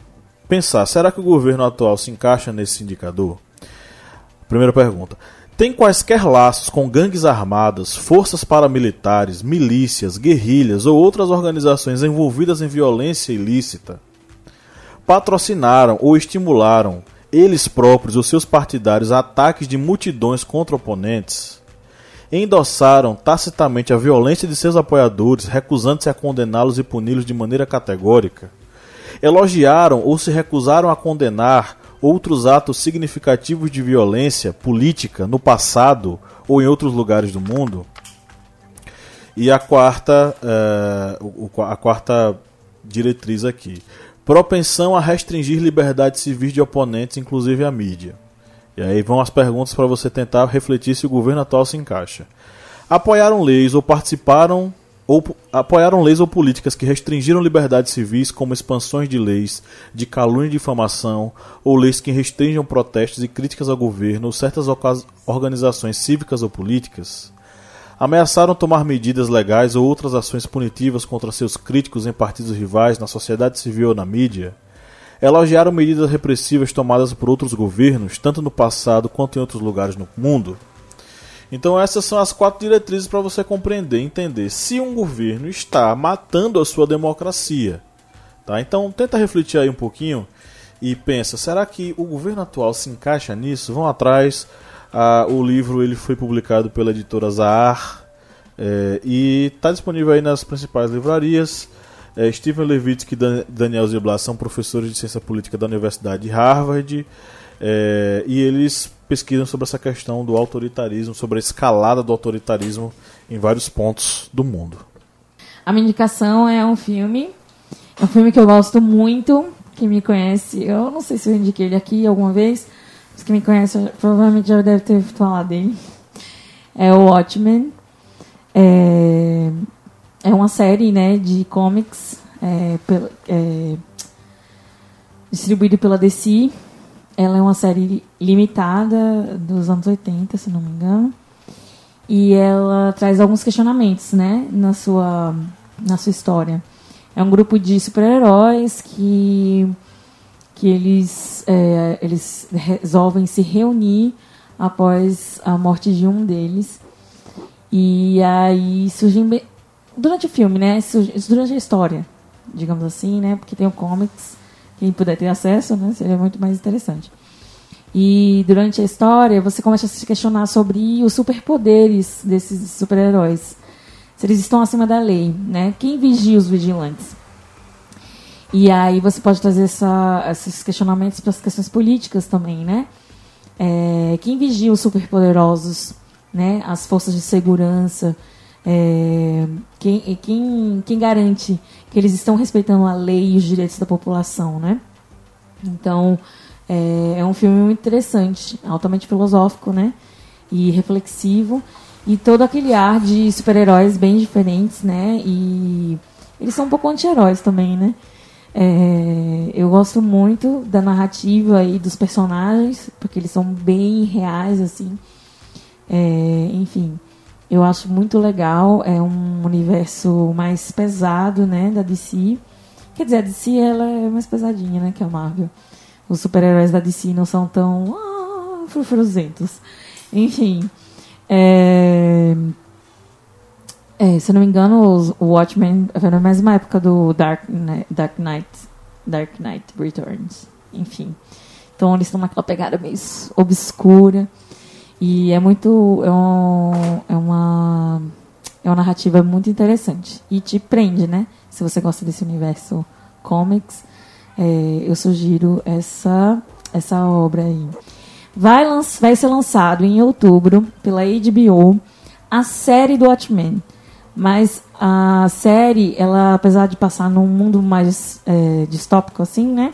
pensar, será que o governo atual se encaixa nesse indicador? Primeira pergunta. Tem quaisquer laços com gangues armadas, forças paramilitares, milícias, guerrilhas ou outras organizações envolvidas em violência ilícita? Patrocinaram ou estimularam eles próprios ou seus partidários ataques de multidões contra oponentes? Endossaram tacitamente a violência de seus apoiadores, recusando-se a condená-los e puni-los de maneira categórica? Elogiaram ou se recusaram a condenar outros atos significativos de violência política no passado ou em outros lugares do mundo? E a quarta, uh, a quarta diretriz aqui: propensão a restringir liberdades civis de oponentes, inclusive a mídia. E aí vão as perguntas para você tentar refletir se o governo atual se encaixa. Apoiaram leis ou participaram ou apoiaram leis ou políticas que restringiram liberdades civis, como expansões de leis de calúnia e difamação, ou leis que restringam protestos e críticas ao governo ou certas organizações cívicas ou políticas. Ameaçaram tomar medidas legais ou outras ações punitivas contra seus críticos em partidos rivais, na sociedade civil ou na mídia. Elogiaram medidas repressivas tomadas por outros governos, tanto no passado quanto em outros lugares no mundo. Então essas são as quatro diretrizes para você compreender, entender se um governo está matando a sua democracia. Tá? Então tenta refletir aí um pouquinho e pensa, será que o governo atual se encaixa nisso? Vão atrás. Ah, o livro ele foi publicado pela editora Zahar é, e está disponível aí nas principais livrarias. É, Steven Levitsky e Daniel Ziblatt são professores de ciência política da Universidade de Harvard é, e eles pesquisam sobre essa questão do autoritarismo, sobre a escalada do autoritarismo em vários pontos do mundo. A minha indicação é um filme, é um filme que eu gosto muito, quem me conhece, eu não sei se eu indiquei ele aqui alguma vez, mas quem me conhece provavelmente já deve ter falado dele. É o Watchmen. É, é uma série né, de comics é, é, distribuído pela DC ela é uma série limitada dos anos 80, se não me engano. E ela traz alguns questionamentos, né, na sua, na sua história. É um grupo de super-heróis que, que eles, é, eles resolvem se reunir após a morte de um deles. E aí surgem. Durante o filme, né? Durante a história, digamos assim, né? Porque tem o comics quem puder ter acesso, né, seria muito mais interessante. E durante a história, você começa a se questionar sobre os superpoderes desses super-heróis. Se eles estão acima da lei, né? Quem vigia os vigilantes? E aí você pode trazer essa, esses questionamentos para as questões políticas também, né? É, quem vigia os superpoderosos, né? As forças de segurança, é, quem, quem, quem garante que eles estão respeitando a lei e os direitos da população, né? Então, é, é um filme muito interessante, altamente filosófico, né? E reflexivo. E todo aquele ar de super-heróis bem diferentes, né? E eles são um pouco anti-heróis também, né? É, eu gosto muito da narrativa e dos personagens, porque eles são bem reais, assim. É, enfim, eu acho muito legal. É um universo mais pesado, né, da DC. Quer dizer, a DC ela é mais pesadinha, né, que a Marvel. Os super-heróis da DC não são tão ah, frufruzentos. Enfim, é... É, se eu não me engano, o Watchmen foi na mesma época do Dark, Dark Knight, Dark Knight Returns. Enfim, então eles estão naquela pegada meio obscura. E é muito. É, um, é uma. É uma narrativa muito interessante. E te prende, né? Se você gosta desse universo comics, é, eu sugiro essa, essa obra aí. Vai, vai ser lançado em outubro pela HBO a série do Watchmen. Mas a série, ela, apesar de passar num mundo mais é, distópico assim, né?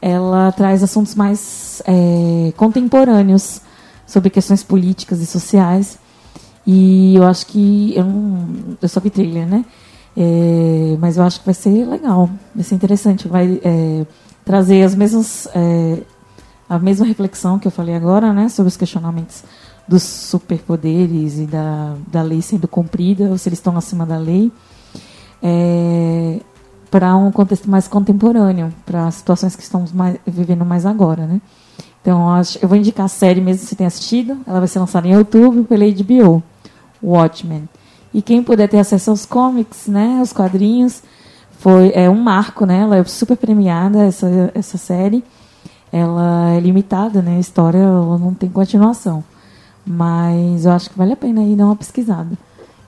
Ela traz assuntos mais é, contemporâneos sobre questões políticas e sociais. E eu acho que eu, não, eu só vi trailer, né? É, mas eu acho que vai ser legal, vai ser interessante, vai é, trazer as mesmas é, a mesma reflexão que eu falei agora, né, sobre os questionamentos dos superpoderes e da, da lei sendo cumprida, ou se eles estão acima da lei, é, para um contexto mais contemporâneo, para situações que estamos mais, vivendo mais agora, né? Então, acho, eu vou indicar a série mesmo se tem assistido. Ela vai ser lançada em outubro pela HBO, Watchmen. E quem puder ter acesso aos comics, né, aos quadrinhos, foi é um marco, né? Ela é super premiada essa essa série. Ela é limitada, né? A história ela não tem continuação. Mas eu acho que vale a pena ir dar uma pesquisada.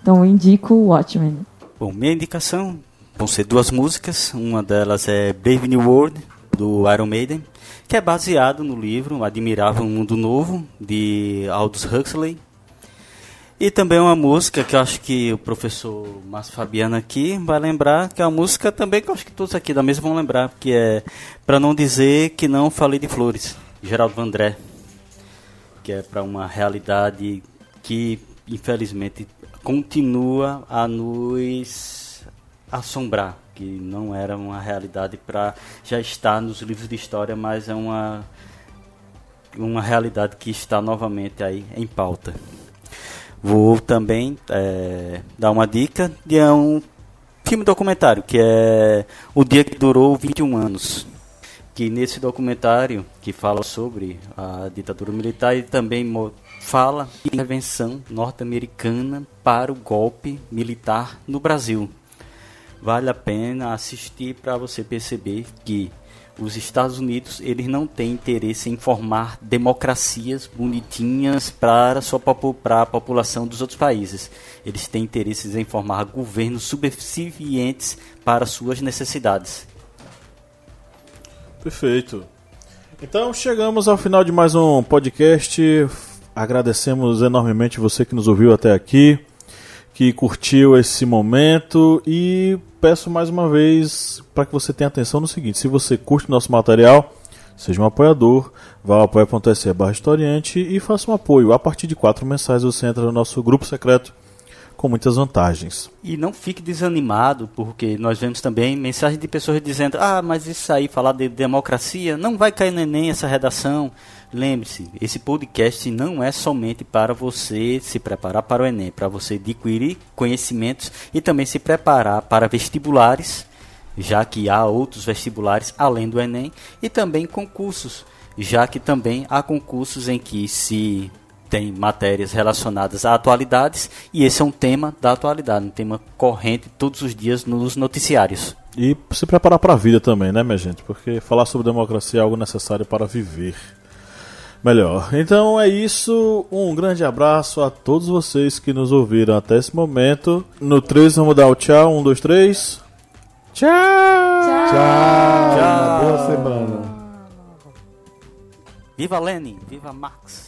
Então eu indico Watchmen. Bom, minha indicação vão ser duas músicas. Uma delas é Brave New World, do Iron Maiden, que é baseado no livro Admirável Mundo Novo, de Aldous Huxley. E também uma música que eu acho que o professor Márcio Fabiano aqui vai lembrar, que é uma música também que eu acho que todos aqui da mesa vão lembrar, que é Para Não Dizer Que Não Falei de Flores, Geraldo Vandré que é para uma realidade que, infelizmente, continua a nos assombrar, que não era uma realidade para já estar nos livros de história, mas é uma uma realidade que está novamente aí em pauta. Vou também é, dar uma dica de um filme documentário que é O Dia que Durou 21 Anos que nesse documentário que fala sobre a ditadura militar e também fala de intervenção norte-americana para o golpe militar no Brasil. Vale a pena assistir para você perceber que os Estados Unidos eles não têm interesse em formar democracias bonitinhas para, sua, para a população dos outros países. Eles têm interesses em formar governos subservientes para suas necessidades. Perfeito. Então chegamos ao final de mais um podcast. Agradecemos enormemente você que nos ouviu até aqui, que curtiu esse momento e peço mais uma vez para que você tenha atenção no seguinte: se você curte nosso material, seja um apoiador, vá ao apoia.se barra historiante e faça um apoio. A partir de quatro mensais você entra no nosso grupo secreto com muitas vantagens. E não fique desanimado, porque nós vemos também mensagens de pessoas dizendo: ah, mas isso aí, falar de democracia, não vai cair no Enem essa redação. Lembre-se, esse podcast não é somente para você se preparar para o Enem, para você adquirir conhecimentos e também se preparar para vestibulares, já que há outros vestibulares além do Enem, e também concursos, já que também há concursos em que se tem matérias relacionadas a atualidades e esse é um tema da atualidade, um tema corrente todos os dias nos noticiários. E se preparar para a vida também, né, minha gente? Porque falar sobre democracia é algo necessário para viver melhor. Então é isso. Um grande abraço a todos vocês que nos ouviram até esse momento. No 3 vamos dar o tchau. 1, 2, 3. Tchau! Tchau! tchau. Boa semana. Viva Lenin! Viva Marx! Viva.